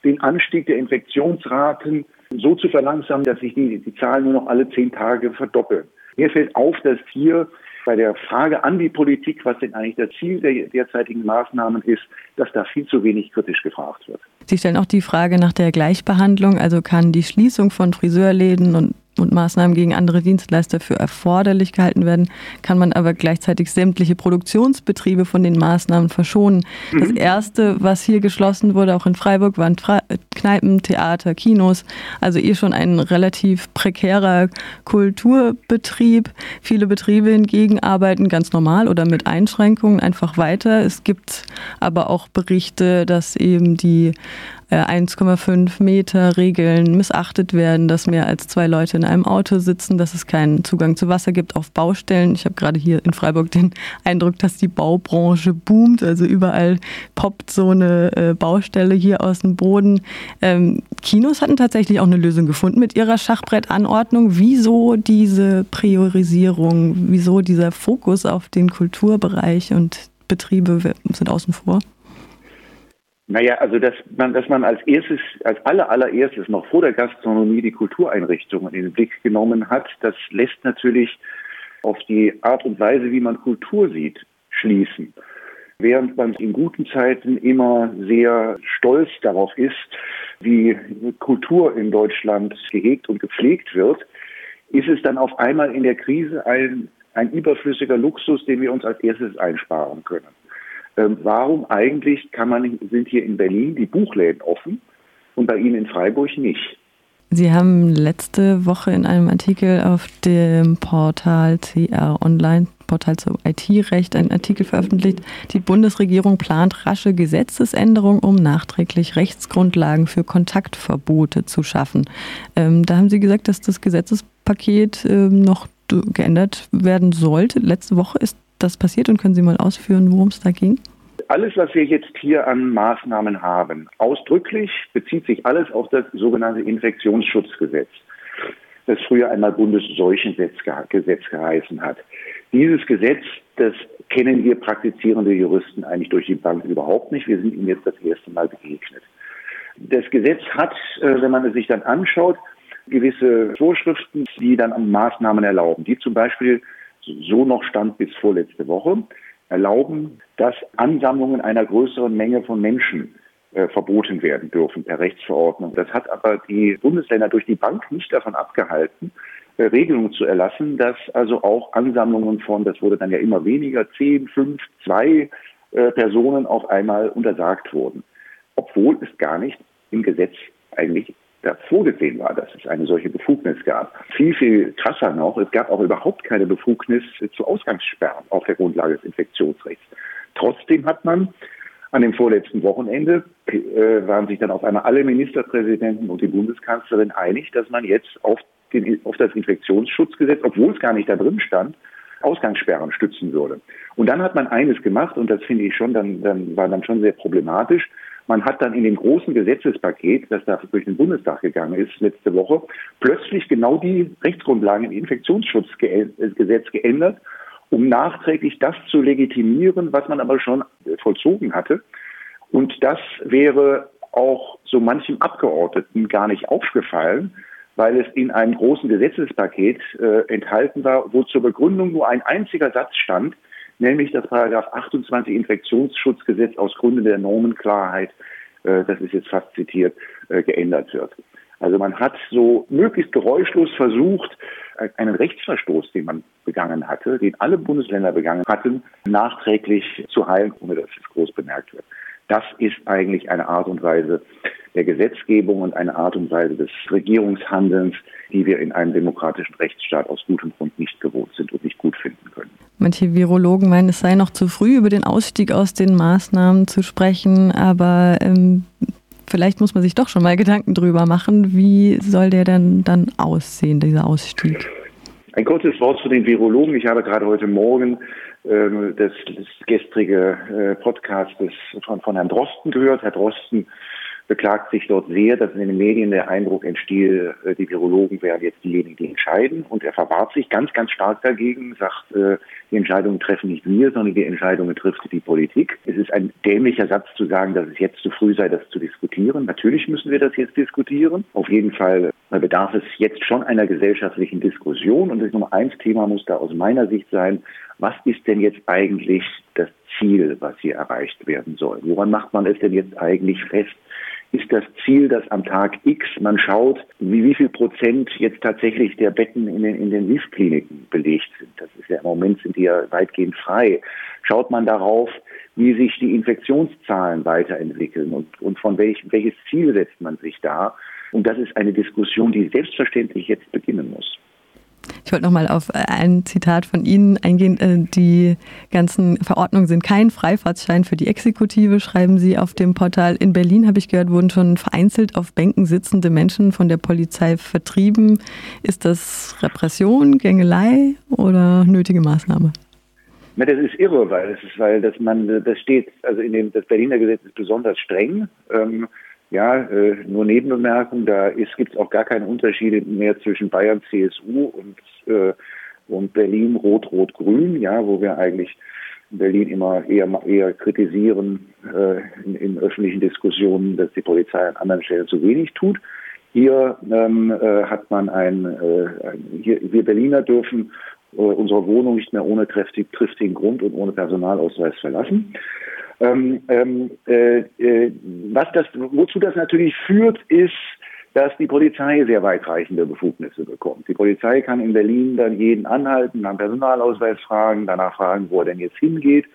den Anstieg der Infektionsraten so zu verlangsamen, dass sich die, die Zahlen nur noch alle zehn Tage verdoppeln. Mir fällt auf, dass hier bei der Frage an die Politik, was denn eigentlich das Ziel der derzeitigen Maßnahmen ist, dass da viel zu wenig kritisch gefragt wird. Sie stellen auch die Frage nach der Gleichbehandlung. Also kann die Schließung von Friseurläden und und Maßnahmen gegen andere Dienstleister für erforderlich gehalten werden, kann man aber gleichzeitig sämtliche Produktionsbetriebe von den Maßnahmen verschonen. Mhm. Das erste, was hier geschlossen wurde, auch in Freiburg, waren Kneipen, Theater, Kinos, also eh schon ein relativ prekärer Kulturbetrieb. Viele Betriebe hingegen arbeiten ganz normal oder mit Einschränkungen einfach weiter. Es gibt aber auch Berichte, dass eben die 1,5 äh, Meter Regeln missachtet werden, dass mehr als zwei Leute in einem Auto sitzen, dass es keinen Zugang zu Wasser gibt auf Baustellen. Ich habe gerade hier in Freiburg den Eindruck, dass die Baubranche boomt. Also überall poppt so eine äh, Baustelle hier aus dem Boden. Ähm, Kinos hatten tatsächlich auch eine Lösung gefunden mit ihrer Schachbrettanordnung. Wieso diese Priorisierung? Wieso dieser Fokus auf den Kulturbereich und Betriebe sind außen vor? Naja, also dass man, dass man als erstes, als aller allererstes noch vor der Gastronomie die Kultureinrichtungen in den Blick genommen hat, das lässt natürlich auf die Art und Weise, wie man Kultur sieht, schließen. Während man in guten Zeiten immer sehr stolz darauf ist, wie Kultur in Deutschland gehegt und gepflegt wird, ist es dann auf einmal in der Krise ein ein überflüssiger Luxus, den wir uns als erstes einsparen können. Ähm, warum eigentlich kann man, sind hier in Berlin die Buchläden offen und bei Ihnen in Freiburg nicht? Sie haben letzte Woche in einem Artikel auf dem Portal CR Online, Portal zum IT-Recht, einen Artikel veröffentlicht. Die Bundesregierung plant rasche Gesetzesänderungen, um nachträglich Rechtsgrundlagen für Kontaktverbote zu schaffen. Ähm, da haben Sie gesagt, dass das Gesetzespaket ähm, noch geändert werden sollte. Letzte Woche ist das passiert und können Sie mal ausführen, worum es da ging? Alles, was wir jetzt hier an Maßnahmen haben, ausdrücklich bezieht sich alles auf das sogenannte Infektionsschutzgesetz, das früher einmal Bundesseuchengesetz geheißen hat. Dieses Gesetz, das kennen wir praktizierende Juristen eigentlich durch die Bank überhaupt nicht. Wir sind ihm jetzt das erste Mal begegnet. Das Gesetz hat, äh, wenn man es sich dann anschaut, gewisse Vorschriften, die dann Maßnahmen erlauben, die zum Beispiel so noch stand bis vorletzte Woche, erlauben, dass Ansammlungen einer größeren Menge von Menschen äh, verboten werden dürfen per Rechtsverordnung. Das hat aber die Bundesländer durch die Bank nicht davon abgehalten, äh, Regelungen zu erlassen, dass also auch Ansammlungen von, das wurde dann ja immer weniger, zehn, fünf, zwei äh, Personen auf einmal untersagt wurden. Obwohl es gar nicht im Gesetz eigentlich da vorgesehen war, dass es eine solche Befugnis gab. Viel, viel krasser noch, es gab auch überhaupt keine Befugnis zu Ausgangssperren auf der Grundlage des Infektionsrechts. Trotzdem hat man an dem vorletzten Wochenende äh, waren sich dann auf einmal alle Ministerpräsidenten und die Bundeskanzlerin einig, dass man jetzt auf, den, auf das Infektionsschutzgesetz, obwohl es gar nicht da drin stand, Ausgangssperren stützen würde. Und dann hat man eines gemacht, und das finde ich schon, dann, dann war dann schon sehr problematisch. Man hat dann in dem großen Gesetzespaket, das da durch den Bundestag gegangen ist letzte Woche, plötzlich genau die Rechtsgrundlagen im Infektionsschutzgesetz geändert, um nachträglich das zu legitimieren, was man aber schon vollzogen hatte. Und das wäre auch so manchem Abgeordneten gar nicht aufgefallen, weil es in einem großen Gesetzespaket äh, enthalten war, wo zur Begründung nur ein einziger Satz stand, nämlich das Paragraph 28 Infektionsschutzgesetz aus Gründen der Normenklarheit, äh, das ist jetzt fast zitiert, äh, geändert wird. Also man hat so möglichst geräuschlos versucht, einen Rechtsverstoß, den man begangen hatte, den alle Bundesländer begangen hatten, nachträglich zu heilen, ohne dass es groß bemerkt wird. Das ist eigentlich eine Art und Weise der Gesetzgebung und eine Art und Weise des Regierungshandelns, die wir in einem demokratischen Rechtsstaat aus gutem Grund nicht gewohnt sind und nicht gut finden können. Manche Virologen meinen, es sei noch zu früh, über den Ausstieg aus den Maßnahmen zu sprechen, aber ähm, vielleicht muss man sich doch schon mal Gedanken drüber machen, wie soll der denn dann aussehen, dieser Ausstieg? Ein kurzes Wort zu den Virologen. Ich habe gerade heute Morgen äh, das, das gestrige äh, Podcast des, von, von Herrn Drosten gehört. Herr Drosten beklagt sich dort sehr, dass in den Medien der Eindruck entstehe, äh, die Virologen wären jetzt diejenigen, die entscheiden. Und er verwahrt sich ganz, ganz stark dagegen, sagt, äh, die Entscheidungen treffen nicht wir, sondern die Entscheidungen trifft die Politik. Es ist ein dämlicher Satz zu sagen, dass es jetzt zu früh sei, das zu diskutieren. Natürlich müssen wir das jetzt diskutieren. Auf jeden Fall bedarf es jetzt schon einer gesellschaftlichen Diskussion. Und das Nummer eins Thema muss da aus meiner Sicht sein, was ist denn jetzt eigentlich das Ziel, was hier erreicht werden soll? Woran macht man es denn jetzt eigentlich fest? ist das Ziel, dass am Tag X man schaut, wie, wie viel Prozent jetzt tatsächlich der Betten in den, in den Intensivkliniken belegt sind. Das ist ja im Moment sind die ja weitgehend frei. Schaut man darauf, wie sich die Infektionszahlen weiterentwickeln und, und von welch, welches Ziel setzt man sich da? Und das ist eine Diskussion, die selbstverständlich jetzt beginnen muss. Ich wollte noch mal auf ein Zitat von Ihnen eingehen. Äh, die ganzen Verordnungen sind kein Freifahrtschein für die Exekutive, schreiben Sie auf dem Portal. In Berlin, habe ich gehört, wurden schon vereinzelt auf Bänken sitzende Menschen von der Polizei vertrieben. Ist das Repression, Gängelei oder nötige Maßnahme? das ist irre, weil es ist, weil das man, das steht, also in dem das Berliner Gesetz ist besonders streng. Ähm, ja, äh, nur Nebenbemerkung, da gibt es auch gar keine Unterschiede mehr zwischen Bayern CSU und, äh, und Berlin Rot-Rot-Grün, ja, wo wir eigentlich in Berlin immer eher, eher kritisieren äh, in, in öffentlichen Diskussionen, dass die Polizei an anderen Stellen zu wenig tut. Hier ähm, äh, hat man ein, äh, ein hier, wir Berliner dürfen äh, unsere Wohnung nicht mehr ohne triftig, triftigen Grund und ohne Personalausweis verlassen. Ähm, ähm, äh, äh, was das, wozu das natürlich führt, ist, dass die Polizei sehr weitreichende Befugnisse bekommt. Die Polizei kann in Berlin dann jeden anhalten, nach Personalausweis fragen, danach fragen, wo er denn jetzt hingeht.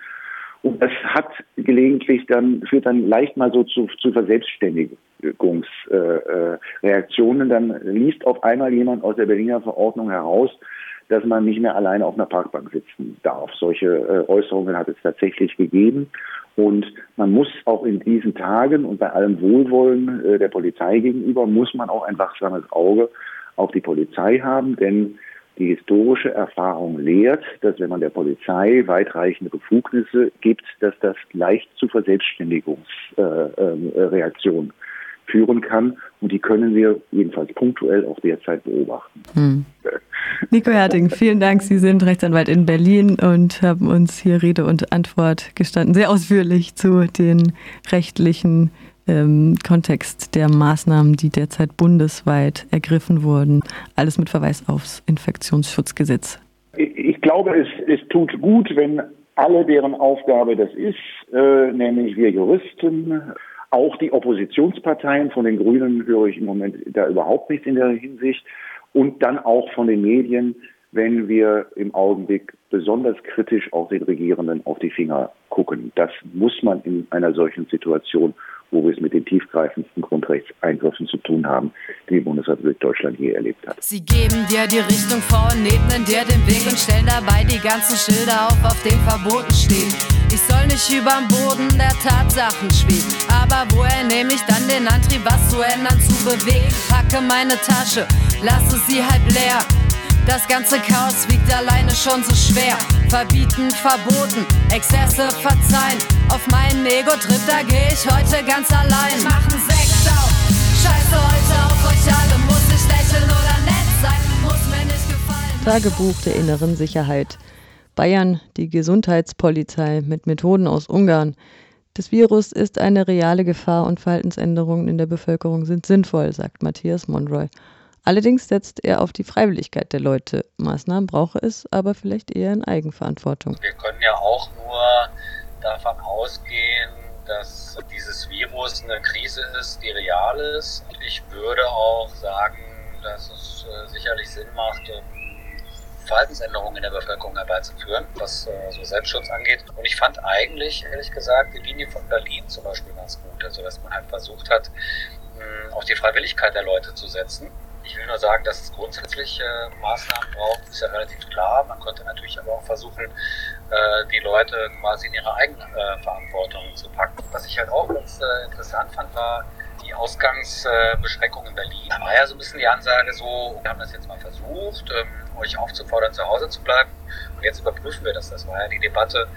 Und das hat gelegentlich dann, führt dann leicht mal so zu, zu Verselbstständigungsreaktionen. Äh, äh, dann liest auf einmal jemand aus der Berliner Verordnung heraus, dass man nicht mehr alleine auf einer Parkbank sitzen darf. Solche äh, Äußerungen hat es tatsächlich gegeben. Und man muss auch in diesen Tagen und bei allem Wohlwollen äh, der Polizei gegenüber, muss man auch ein wachsames Auge auf die Polizei haben, denn die historische Erfahrung lehrt, dass wenn man der Polizei weitreichende Befugnisse gibt, dass das leicht zu Verselbstständigungsreaktionen äh, äh, führen kann. Und die können wir jedenfalls punktuell auch derzeit beobachten. Hm. Nico Herting, vielen Dank. Sie sind Rechtsanwalt in Berlin und haben uns hier Rede und Antwort gestanden, sehr ausführlich zu den rechtlichen ähm, Kontext der Maßnahmen, die derzeit bundesweit ergriffen wurden. Alles mit Verweis aufs Infektionsschutzgesetz. Ich glaube, es, es tut gut, wenn alle, deren Aufgabe das ist, äh, nämlich wir Juristen, auch die Oppositionsparteien, von den Grünen höre ich im Moment da überhaupt nichts in der Hinsicht, und dann auch von den Medien, wenn wir im Augenblick besonders kritisch auch den Regierenden auf die Finger gucken. Das muss man in einer solchen Situation wo wir es mit den tiefgreifendsten Grundrechtseingriffen zu tun haben, die die Bundesrepublik Deutschland je erlebt hat. Sie geben dir die Richtung vor und ebnen dir den Weg und stellen dabei die ganzen Schilder auf, auf denen verboten steht. Ich soll nicht überm Boden der Tatsachen schweben, aber woher nehme ich dann den Antrieb, was zu ändern, zu bewegen? Packe meine Tasche, lasse sie halb leer. Das ganze Chaos wiegt alleine schon so schwer. Verbieten, verboten, Exzesse verzeihen. Auf meinen Ego-Trip, da geh ich heute ganz allein. Machen Sekt auf, scheiße heute auf euch alle. Muss ich lächeln oder nett sein? Muss mir nicht gefallen. Tagebuch der inneren Sicherheit. Bayern, die Gesundheitspolizei mit Methoden aus Ungarn. Das Virus ist eine reale Gefahr und Verhaltensänderungen in der Bevölkerung sind sinnvoll, sagt Matthias Monroy. Allerdings setzt er auf die Freiwilligkeit der Leute. Maßnahmen brauche es aber vielleicht eher in Eigenverantwortung. Wir können ja auch nur davon ausgehen, dass dieses Virus eine Krise ist, die real ist. Ich würde auch sagen, dass es äh, sicherlich Sinn macht, Verhaltensänderungen in der Bevölkerung herbeizuführen, was äh, so Selbstschutz angeht. Und ich fand eigentlich, ehrlich gesagt, die Linie von Berlin zum Beispiel ganz gut. Also, dass man halt versucht hat, auf die Freiwilligkeit der Leute zu setzen ich will nur sagen, dass es grundsätzlich äh, Maßnahmen braucht, ist ja relativ klar. Man könnte natürlich aber auch versuchen, äh, die Leute quasi in ihre Eigenverantwortung äh, zu packen. Was ich halt auch ganz äh, interessant fand, war die Ausgangsbeschränkung in Berlin. Da war ja so ein bisschen die Ansage so, wir haben das jetzt mal versucht, ähm, euch aufzufordern, zu Hause zu bleiben. Und jetzt überprüfen wir das. Das war ja die Debatte,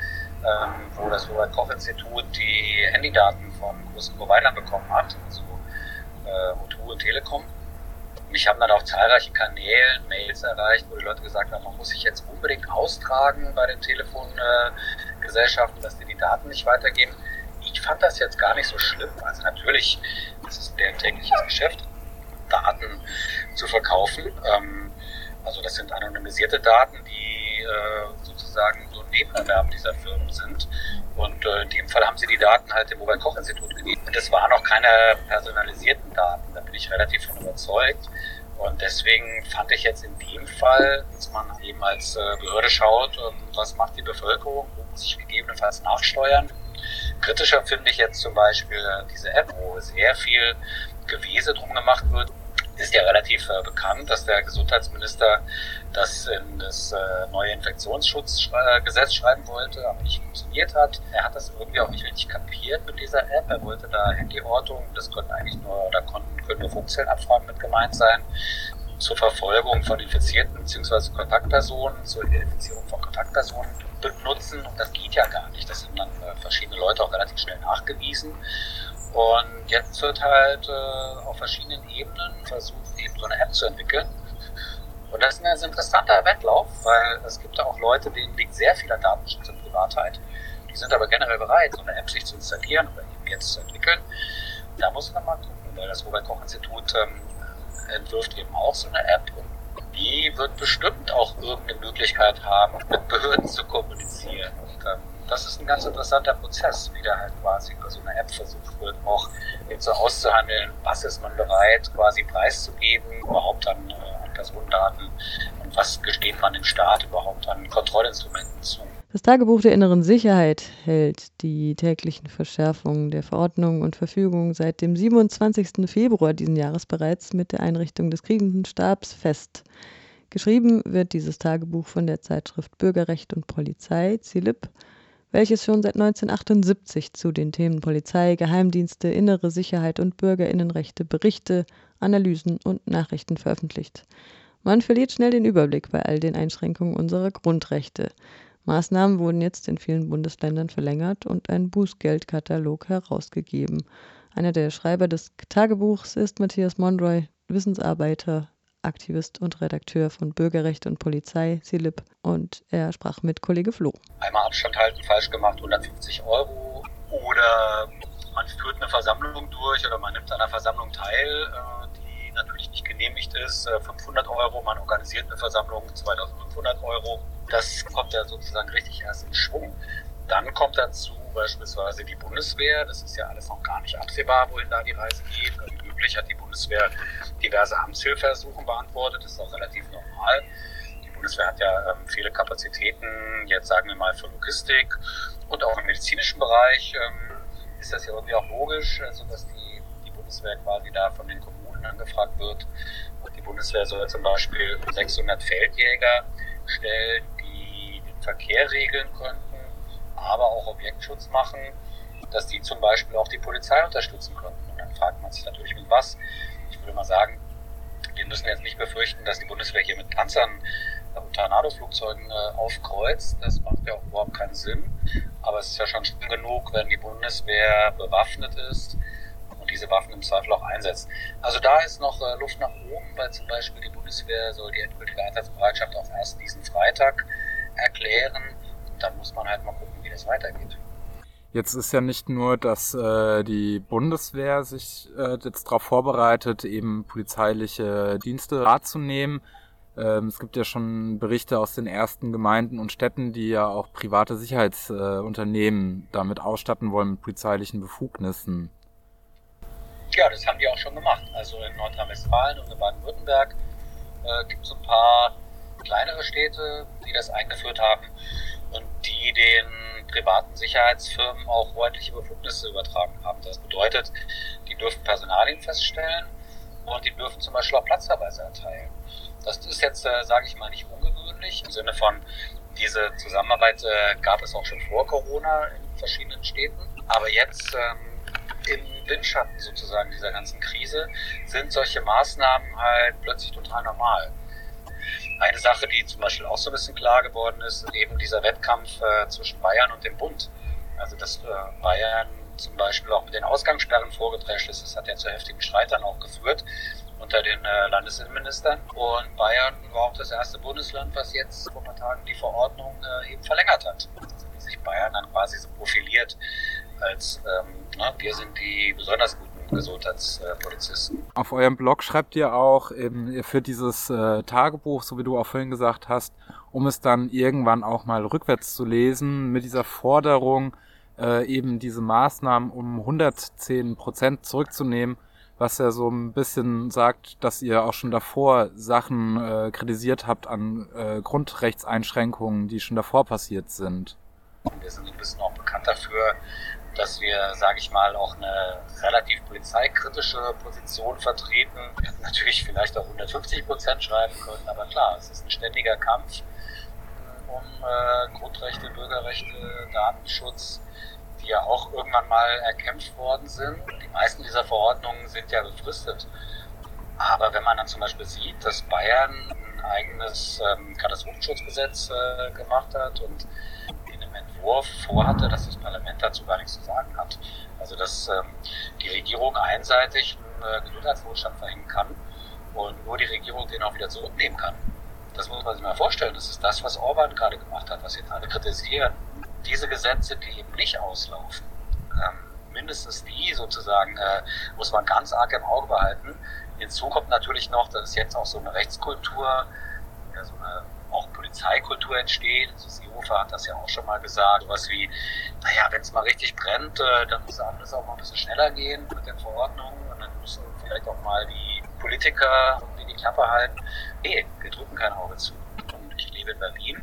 ähm, wo das Robert-Koch-Institut die Handydaten von großen Providern bekommen hat, also äh, O2 und Telekom. Mich haben dann auf zahlreichen Kanälen Mails erreicht, wo die Leute gesagt haben, man muss sich jetzt unbedingt austragen bei den Telefongesellschaften, dass die die Daten nicht weitergeben. Ich fand das jetzt gar nicht so schlimm. Also natürlich, das ist deren tägliches Geschäft, Daten zu verkaufen. Ähm, also das sind anonymisierte Daten, die äh, sozusagen so Nebenerwerb dieser Firmen sind. Und äh, in dem Fall haben sie die Daten halt dem Robert-Koch-Institut gegeben. Und das waren auch keine personalisierten Daten, da bin ich relativ von überzeugt. Und deswegen fand ich jetzt in dem Fall, dass man eben als äh, Behörde schaut, ähm, was macht die Bevölkerung, wo muss ich gegebenenfalls nachsteuern. Kritischer finde ich jetzt zum Beispiel äh, diese App, wo sehr viel Gewese drum gemacht wird, ist ja relativ äh, bekannt, dass der Gesundheitsminister das in das äh, neue Infektionsschutzgesetz schreiben wollte, aber nicht funktioniert hat. Er hat das irgendwie auch nicht richtig kapiert mit dieser App. Er wollte da Handyortung, das konnten eigentlich nur, oder konnten, können nur Funkzellenabfragen mit gemeint sein, zur Verfolgung von Infizierten bzw. Kontaktpersonen, zur Identifizierung von Kontaktpersonen benutzen. Und das geht ja gar nicht. Das haben dann äh, verschiedene Leute auch relativ schnell nachgewiesen. Und jetzt wird halt äh, auf verschiedenen Ebenen versucht, eben so eine App zu entwickeln. Und das ist ein interessanter Wettlauf, weil es gibt da auch Leute, denen liegt sehr viel an Datenschutz und Privatheit. Die sind aber generell bereit, so eine App sich zu installieren oder eben jetzt zu entwickeln. Da muss man mal gucken, weil das Robert-Koch-Institut ähm, entwirft eben auch so eine App und die wird bestimmt auch irgendeine Möglichkeit haben, mit Behörden zu kommunizieren. Das ist ein ganz interessanter Prozess, wie da halt quasi über so eine App versucht wird, auch jetzt so auszuhandeln, was ist man bereit quasi preiszugeben, überhaupt an, äh, an Personendaten und was gesteht man dem Staat überhaupt an Kontrollinstrumenten zu. Das Tagebuch der inneren Sicherheit hält die täglichen Verschärfungen der Verordnungen und Verfügungen seit dem 27. Februar diesen Jahres bereits mit der Einrichtung des Krisenstabs fest. Geschrieben wird dieses Tagebuch von der Zeitschrift Bürgerrecht und Polizei, CILIP, welches schon seit 1978 zu den Themen Polizei, Geheimdienste, innere Sicherheit und Bürgerinnenrechte Berichte, Analysen und Nachrichten veröffentlicht. Man verliert schnell den Überblick bei all den Einschränkungen unserer Grundrechte. Maßnahmen wurden jetzt in vielen Bundesländern verlängert und ein Bußgeldkatalog herausgegeben. Einer der Schreiber des Tagebuchs ist Matthias Monroy, Wissensarbeiter, Aktivist und Redakteur von Bürgerrecht und Polizei, Silip, und er sprach mit Kollege Flo. Einmal Abstand halten, falsch gemacht, 150 Euro. Oder man führt eine Versammlung durch oder man nimmt an einer Versammlung teil, äh, die natürlich nicht genehmigt ist, 500 äh, Euro. Man organisiert eine Versammlung, 2500 Euro. Das kommt ja sozusagen richtig erst in Schwung. Dann kommt dazu beispielsweise die Bundeswehr. Das ist ja alles noch gar nicht absehbar, wohin da die Reise geht. Üblich hat die Bundeswehr diverse Amtshilfeersuchen beantwortet. Das ist auch relativ normal. Die Bundeswehr hat ja ähm, viele Kapazitäten, jetzt sagen wir mal für Logistik und auch im medizinischen Bereich ähm, ist das ja irgendwie auch logisch, also dass die, die Bundeswehr quasi da von den Kommunen angefragt wird. Die Bundeswehr soll zum Beispiel 600 Feldjäger stellen, die den Verkehr regeln könnten, aber auch Objektschutz machen, dass die zum Beispiel auch die Polizei unterstützen könnten. Man sich natürlich mit was. Ich würde mal sagen, wir müssen jetzt nicht befürchten, dass die Bundeswehr hier mit Panzern und Tornado-Flugzeugen äh, aufkreuzt. Das macht ja auch überhaupt keinen Sinn. Aber es ist ja schon schlimm genug, wenn die Bundeswehr bewaffnet ist und diese Waffen im Zweifel auch einsetzt. Also da ist noch äh, Luft nach oben, weil zum Beispiel die Bundeswehr soll die endgültige Einsatzbereitschaft auch erst diesen Freitag erklären. Und dann muss man halt mal gucken, wie das weitergeht. Jetzt ist ja nicht nur, dass äh, die Bundeswehr sich äh, jetzt darauf vorbereitet, eben polizeiliche Dienste wahrzunehmen. Ähm, es gibt ja schon Berichte aus den ersten Gemeinden und Städten, die ja auch private Sicherheitsunternehmen äh, damit ausstatten wollen mit polizeilichen Befugnissen. Ja, das haben die auch schon gemacht. Also in Nordrhein-Westfalen und in Baden-Württemberg äh, gibt es ein paar kleinere Städte, die das eingeführt haben und die den privaten Sicherheitsfirmen auch ordentliche Befugnisse übertragen haben. Das bedeutet, die dürfen Personalien feststellen und die dürfen zum Beispiel auch Platzverweise erteilen. Das ist jetzt, äh, sage ich mal, nicht ungewöhnlich. Im Sinne von, diese Zusammenarbeit äh, gab es auch schon vor Corona in verschiedenen Städten. Aber jetzt ähm, im Windschatten sozusagen dieser ganzen Krise sind solche Maßnahmen halt plötzlich total normal. Eine Sache, die zum Beispiel auch so ein bisschen klar geworden ist, eben dieser Wettkampf äh, zwischen Bayern und dem Bund. Also dass äh, Bayern zum Beispiel auch mit den Ausgangssperren vorgedrescht ist, das hat ja zu heftigen Streitern auch geführt unter den äh, Landesinnenministern. Und Bayern war auch das erste Bundesland, was jetzt vor ein paar Tagen die Verordnung äh, eben verlängert hat. Also wie sich Bayern dann quasi so profiliert als ähm, na, wir sind die besonders guten Gesundheitspolizisten. Auf eurem Blog schreibt ihr auch, eben, ihr führt dieses äh, Tagebuch, so wie du auch vorhin gesagt hast, um es dann irgendwann auch mal rückwärts zu lesen, mit dieser Forderung, äh, eben diese Maßnahmen um 110 Prozent zurückzunehmen, was ja so ein bisschen sagt, dass ihr auch schon davor Sachen äh, kritisiert habt an äh, Grundrechtseinschränkungen, die schon davor passiert sind. Wir sind ein bisschen auch bekannt dafür, dass wir, sage ich mal, auch eine relativ polizeikritische Position vertreten. Wir hätten natürlich vielleicht auch 150 Prozent schreiben können, aber klar, es ist ein ständiger Kampf um äh, Grundrechte, Bürgerrechte, Datenschutz, die ja auch irgendwann mal erkämpft worden sind. Die meisten dieser Verordnungen sind ja befristet. Aber wenn man dann zum Beispiel sieht, dass Bayern ein eigenes ähm, Katastrophenschutzgesetz äh, gemacht hat und Entwurf vorhatte, dass das Parlament dazu gar nichts zu sagen hat. Also dass ähm, die Regierung einseitig einen äh, Gesundheitsnotstand verhängen kann und nur die Regierung den auch wieder zurücknehmen kann. Das muss man sich mal vorstellen. Das ist das, was Orban gerade gemacht hat, was jetzt alle kritisieren. Diese Gesetze, die eben nicht auslaufen, ähm, mindestens die sozusagen, äh, muss man ganz arg im Auge behalten. Hinzu kommt natürlich noch, dass es jetzt auch so eine Rechtskultur, ja, so eine auch Polizeikultur entsteht. Also Seehofer hat das ja auch schon mal gesagt. Was wie, naja, wenn es mal richtig brennt, äh, dann muss alles auch mal ein bisschen schneller gehen mit den Verordnungen und dann müssen vielleicht auch mal die Politiker die die Klappe halten. Nee, wir drücken kein Auge zu. Und ich lebe in Berlin.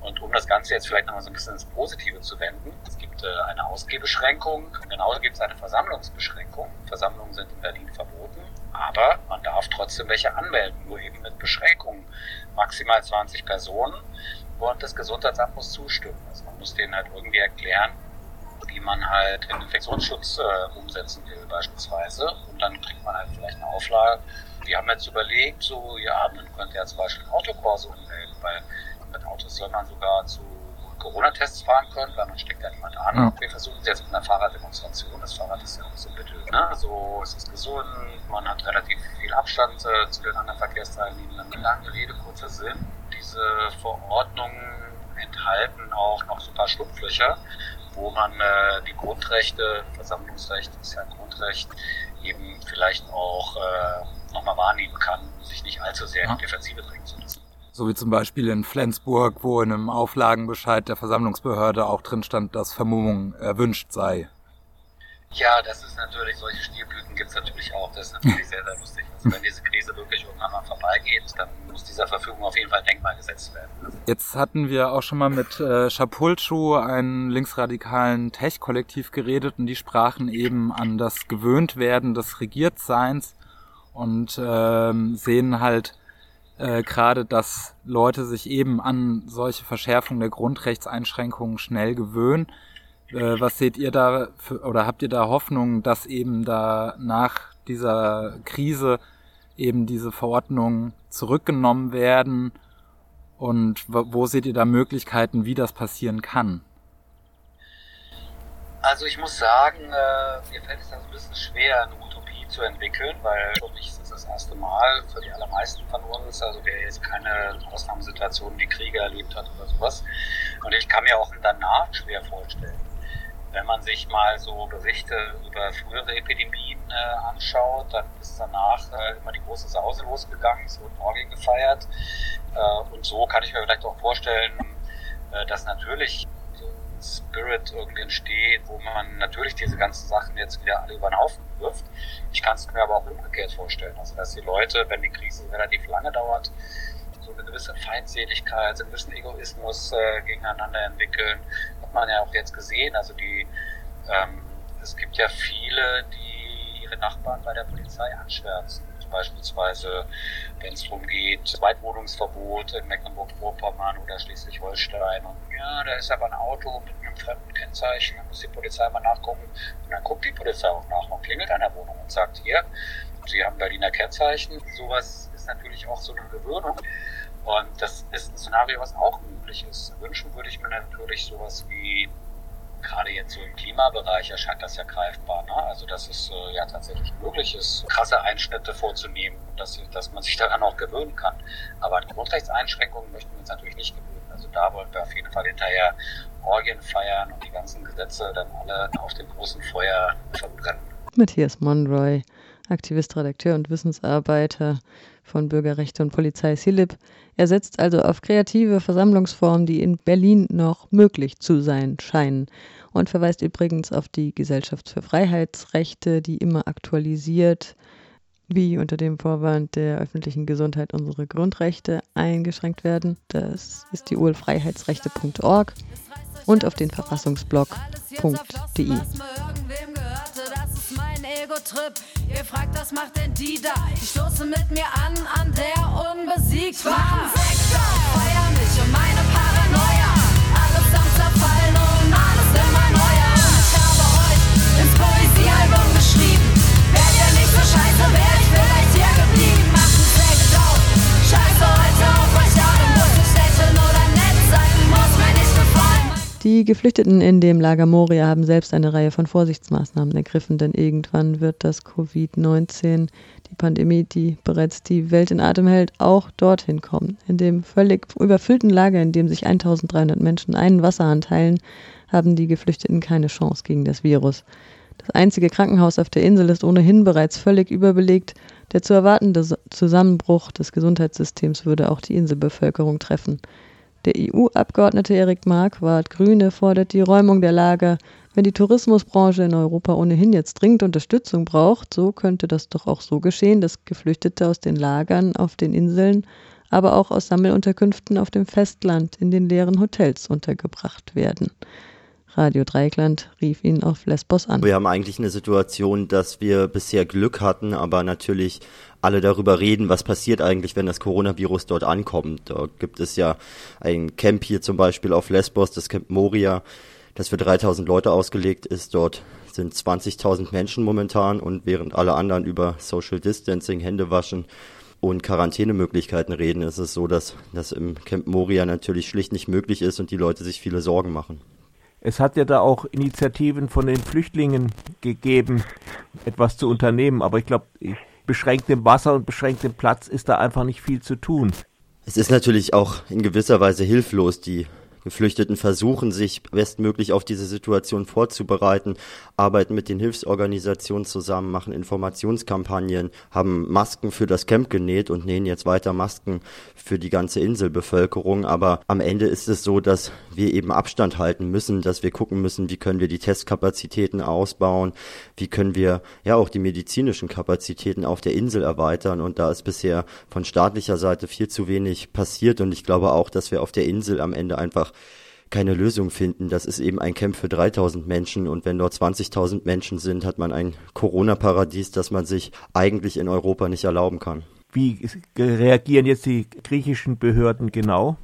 Und um das Ganze jetzt vielleicht nochmal so ein bisschen ins Positive zu wenden, es gibt äh, eine Ausgehbeschränkung, genauso gibt es eine Versammlungsbeschränkung. Versammlungen sind in Berlin verboten, aber man darf trotzdem welche anmelden, nur eben mit Beschränkungen. Maximal 20 Personen und das Gesundheitsamt muss zustimmen. Also man muss denen halt irgendwie erklären, wie man halt den Infektionsschutz äh, umsetzen will beispielsweise. Und dann kriegt man halt vielleicht eine Auflage. Wir haben jetzt überlegt, so, ja, man könnte ja zum Beispiel Autokurse ummelden, weil mit Autos soll man sogar zu Corona-Tests fahren können, weil man steckt ja niemand an. Ja. Wir versuchen es jetzt mit einer Fahrraddemonstration. Das Fahrrad ist ja auch so bitte, ne? So, es ist gesund, man hat relativ viel Abstand äh, zu den anderen Verkehrsteilnehmenden. Lange Rede, kurzer Sinn. Diese Verordnungen enthalten auch noch so ein paar Schlupflöcher, wo man äh, die Grundrechte, Versammlungsrecht ist ja ein Grundrecht, eben vielleicht auch äh, nochmal wahrnehmen kann, sich nicht allzu sehr in die Defensive bringen zu müssen. So wie zum Beispiel in Flensburg, wo in einem Auflagenbescheid der Versammlungsbehörde auch drin stand, dass Vermummung erwünscht sei. Ja, das ist natürlich, solche Stilblüten gibt es natürlich auch. Das ist natürlich sehr, sehr lustig. Also wenn diese Krise wirklich irgendwann mal vorbeigeht, dann muss dieser Verfügung auf jeden Fall denkbar gesetzt werden. Jetzt hatten wir auch schon mal mit äh, Schapulschuh, einem linksradikalen Tech-Kollektiv, geredet und die sprachen eben an das Gewöhntwerden des Regiertseins und ähm, sehen halt äh, gerade, dass Leute sich eben an solche Verschärfungen der Grundrechtseinschränkungen schnell gewöhnen. Äh, was seht ihr da für, oder habt ihr da Hoffnung, dass eben da nach dieser Krise eben diese Verordnungen zurückgenommen werden? Und wo seht ihr da Möglichkeiten, wie das passieren kann? Also ich muss sagen, äh, mir fällt es ein bisschen schwer, eine Utopie zu entwickeln, weil mich das erste Mal für die allermeisten von uns. Also wer jetzt keine Ausnahmesituation wie Kriege erlebt hat oder sowas. Und ich kann mir auch danach schwer vorstellen. Wenn man sich mal so Berichte über frühere Epidemien äh, anschaut, dann ist danach äh, immer die große Sause losgegangen, es wurden Orgien gefeiert. Äh, und so kann ich mir vielleicht auch vorstellen, äh, dass natürlich Spirit irgendwie entsteht, wo man natürlich diese ganzen Sachen jetzt wieder alle über den Haufen wirft. Ich kann es mir aber auch umgekehrt vorstellen. Also, dass die Leute, wenn die Krise relativ lange dauert, so eine gewisse Feindseligkeit, so einen gewissen Egoismus äh, gegeneinander entwickeln. Hat man ja auch jetzt gesehen. Also, die, ähm, es gibt ja viele, die ihre Nachbarn bei der Polizei anschwärzen beispielsweise, wenn es darum geht, Zweitwohnungsverbot in Mecklenburg-Vorpommern oder Schleswig-Holstein. Und ja, da ist aber ein Auto mit einem fremden Kennzeichen, da muss die Polizei mal nachgucken. Und dann guckt die Polizei auch nach und klingelt an der Wohnung und sagt, hier, Sie haben Berliner Kennzeichen. Sowas ist natürlich auch so eine Gewöhnung. Und das ist ein Szenario, was auch möglich ist. Wünschen würde ich mir natürlich sowas wie gerade jetzt so im Klimabereich erscheint das ja greifbar. Ne? Also dass es äh, ja tatsächlich möglich ist, krasse Einschnitte vorzunehmen und dass, dass man sich daran auch gewöhnen kann. Aber an Grundrechtseinschränkungen möchten wir uns natürlich nicht gewöhnen. Also da wollen wir auf jeden Fall hinterher Orgien feiern und die ganzen Gesetze dann alle auf dem großen Feuer verbrennen. Matthias Monroy, Aktivist, Redakteur und Wissensarbeiter von Bürgerrechte und Polizei Silip. Er setzt also auf kreative Versammlungsformen, die in Berlin noch möglich zu sein scheinen und verweist übrigens auf die Gesellschaft für Freiheitsrechte, die immer aktualisiert, wie unter dem Vorwand der öffentlichen Gesundheit unsere Grundrechte eingeschränkt werden. Das ist die urfreiheitsrechte.org und auf den verfassungsblog.de. Ego-Trip. Ihr fragt, was macht denn die da? Die stoßen mit mir an, an der unbesiegbaren Sektor. Feuer mich und meine Paranoia. Alles am Zerfallen und alles immer neuer. Ich habe euch ins Poesiealbum geschrieben. Wärt ihr nicht so scheiße, wär ich vielleicht Die Geflüchteten in dem Lager Moria haben selbst eine Reihe von Vorsichtsmaßnahmen ergriffen, denn irgendwann wird das Covid-19, die Pandemie, die bereits die Welt in Atem hält, auch dorthin kommen. In dem völlig überfüllten Lager, in dem sich 1300 Menschen einen Wasserhahn teilen, haben die Geflüchteten keine Chance gegen das Virus. Das einzige Krankenhaus auf der Insel ist ohnehin bereits völlig überbelegt. Der zu erwartende Zusammenbruch des Gesundheitssystems würde auch die Inselbevölkerung treffen. Der EU-Abgeordnete Erik Marquardt, Grüne, fordert die Räumung der Lager. Wenn die Tourismusbranche in Europa ohnehin jetzt dringend Unterstützung braucht, so könnte das doch auch so geschehen, dass Geflüchtete aus den Lagern auf den Inseln, aber auch aus Sammelunterkünften auf dem Festland in den leeren Hotels untergebracht werden. Radio Dreikland rief ihn auf Lesbos an. Wir haben eigentlich eine Situation, dass wir bisher Glück hatten, aber natürlich alle darüber reden, was passiert eigentlich, wenn das Coronavirus dort ankommt. Da gibt es ja ein Camp hier zum Beispiel auf Lesbos, das Camp Moria, das für 3000 Leute ausgelegt ist. Dort sind 20.000 Menschen momentan und während alle anderen über Social Distancing, Hände waschen und Quarantänemöglichkeiten reden, ist es so, dass das im Camp Moria natürlich schlicht nicht möglich ist und die Leute sich viele Sorgen machen. Es hat ja da auch Initiativen von den Flüchtlingen gegeben, etwas zu unternehmen, aber ich glaube, beschränktem Wasser und beschränktem Platz ist da einfach nicht viel zu tun. Es ist natürlich auch in gewisser Weise hilflos, die Geflüchteten versuchen, sich bestmöglich auf diese Situation vorzubereiten, arbeiten mit den Hilfsorganisationen zusammen, machen Informationskampagnen, haben Masken für das Camp genäht und nähen jetzt weiter Masken für die ganze Inselbevölkerung. Aber am Ende ist es so, dass wir eben Abstand halten müssen, dass wir gucken müssen, wie können wir die Testkapazitäten ausbauen, wie können wir ja auch die medizinischen Kapazitäten auf der Insel erweitern. Und da ist bisher von staatlicher Seite viel zu wenig passiert. Und ich glaube auch, dass wir auf der Insel am Ende einfach keine Lösung finden. Das ist eben ein Camp für 3000 Menschen und wenn dort 20.000 Menschen sind, hat man ein Corona-Paradies, das man sich eigentlich in Europa nicht erlauben kann. Wie reagieren jetzt die griechischen Behörden genau?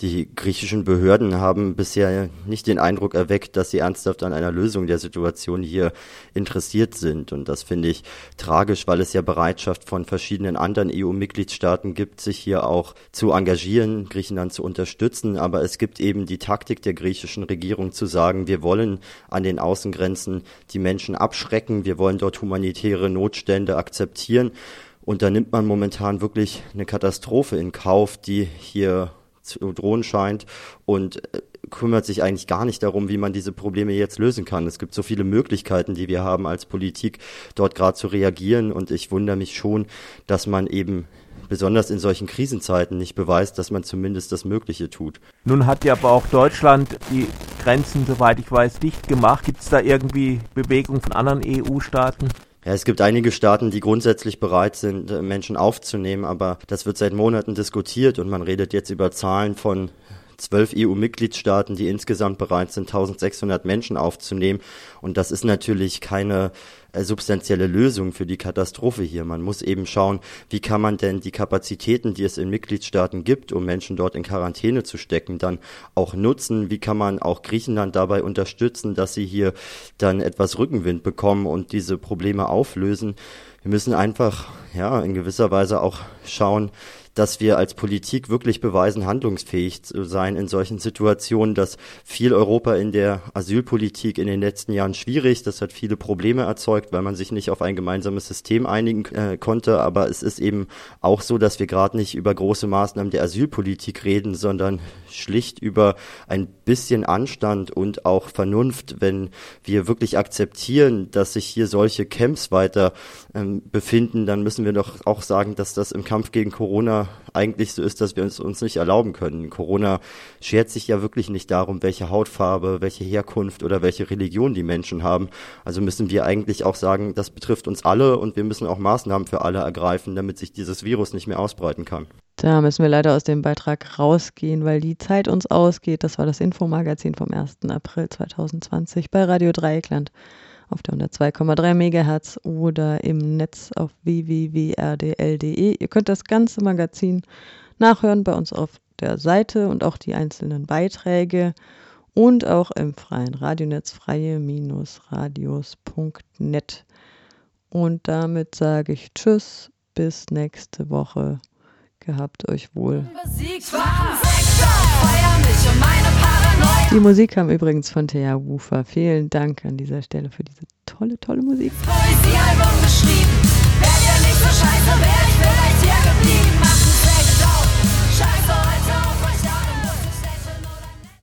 Die griechischen Behörden haben bisher nicht den Eindruck erweckt, dass sie ernsthaft an einer Lösung der Situation hier interessiert sind. Und das finde ich tragisch, weil es ja Bereitschaft von verschiedenen anderen EU-Mitgliedstaaten gibt, sich hier auch zu engagieren, Griechenland zu unterstützen. Aber es gibt eben die Taktik der griechischen Regierung zu sagen, wir wollen an den Außengrenzen die Menschen abschrecken, wir wollen dort humanitäre Notstände akzeptieren. Und da nimmt man momentan wirklich eine Katastrophe in Kauf, die hier zu drohen scheint und äh, kümmert sich eigentlich gar nicht darum, wie man diese Probleme jetzt lösen kann. Es gibt so viele Möglichkeiten, die wir haben als Politik, dort gerade zu reagieren und ich wundere mich schon, dass man eben besonders in solchen Krisenzeiten nicht beweist, dass man zumindest das Mögliche tut. Nun hat ja aber auch Deutschland die Grenzen, soweit ich weiß, dicht gemacht. Gibt es da irgendwie Bewegung von anderen EU-Staaten? Ja, es gibt einige Staaten, die grundsätzlich bereit sind, äh, Menschen aufzunehmen, aber das wird seit Monaten diskutiert und man redet jetzt über Zahlen von zwölf EU-Mitgliedstaaten, die insgesamt bereit sind, 1600 Menschen aufzunehmen. Und das ist natürlich keine äh, substanzielle Lösung für die Katastrophe hier. Man muss eben schauen, wie kann man denn die Kapazitäten, die es in Mitgliedstaaten gibt, um Menschen dort in Quarantäne zu stecken, dann auch nutzen? Wie kann man auch Griechenland dabei unterstützen, dass sie hier dann etwas Rückenwind bekommen und diese Probleme auflösen? Wir müssen einfach, ja, in gewisser Weise auch schauen, dass wir als Politik wirklich beweisen, handlungsfähig zu sein in solchen Situationen, dass viel Europa in der Asylpolitik in den letzten Jahren schwierig, das hat viele Probleme erzeugt, weil man sich nicht auf ein gemeinsames System einigen äh, konnte, aber es ist eben auch so, dass wir gerade nicht über große Maßnahmen der Asylpolitik reden, sondern schlicht über ein bisschen Anstand und auch Vernunft, wenn wir wirklich akzeptieren, dass sich hier solche Camps weiter ähm, befinden, dann müssen wir doch auch sagen, dass das im Kampf gegen Corona eigentlich so ist, dass wir es uns nicht erlauben können. Corona schert sich ja wirklich nicht darum, welche Hautfarbe, welche Herkunft oder welche Religion die Menschen haben. Also müssen wir eigentlich auch sagen, das betrifft uns alle und wir müssen auch Maßnahmen für alle ergreifen, damit sich dieses Virus nicht mehr ausbreiten kann. Da müssen wir leider aus dem Beitrag rausgehen, weil die Zeit uns ausgeht. Das war das Infomagazin vom 1. April 2020 bei Radio Dreieckland auf der 102,3 MHz oder im Netz auf www.rdl.de. Ihr könnt das ganze Magazin nachhören bei uns auf der Seite und auch die einzelnen Beiträge und auch im freien Radionetz freie-radios.net. Und damit sage ich Tschüss, bis nächste Woche. Gehabt euch wohl. Die Musik kam übrigens von Thea Wufer. Vielen Dank an dieser Stelle für diese tolle, tolle Musik.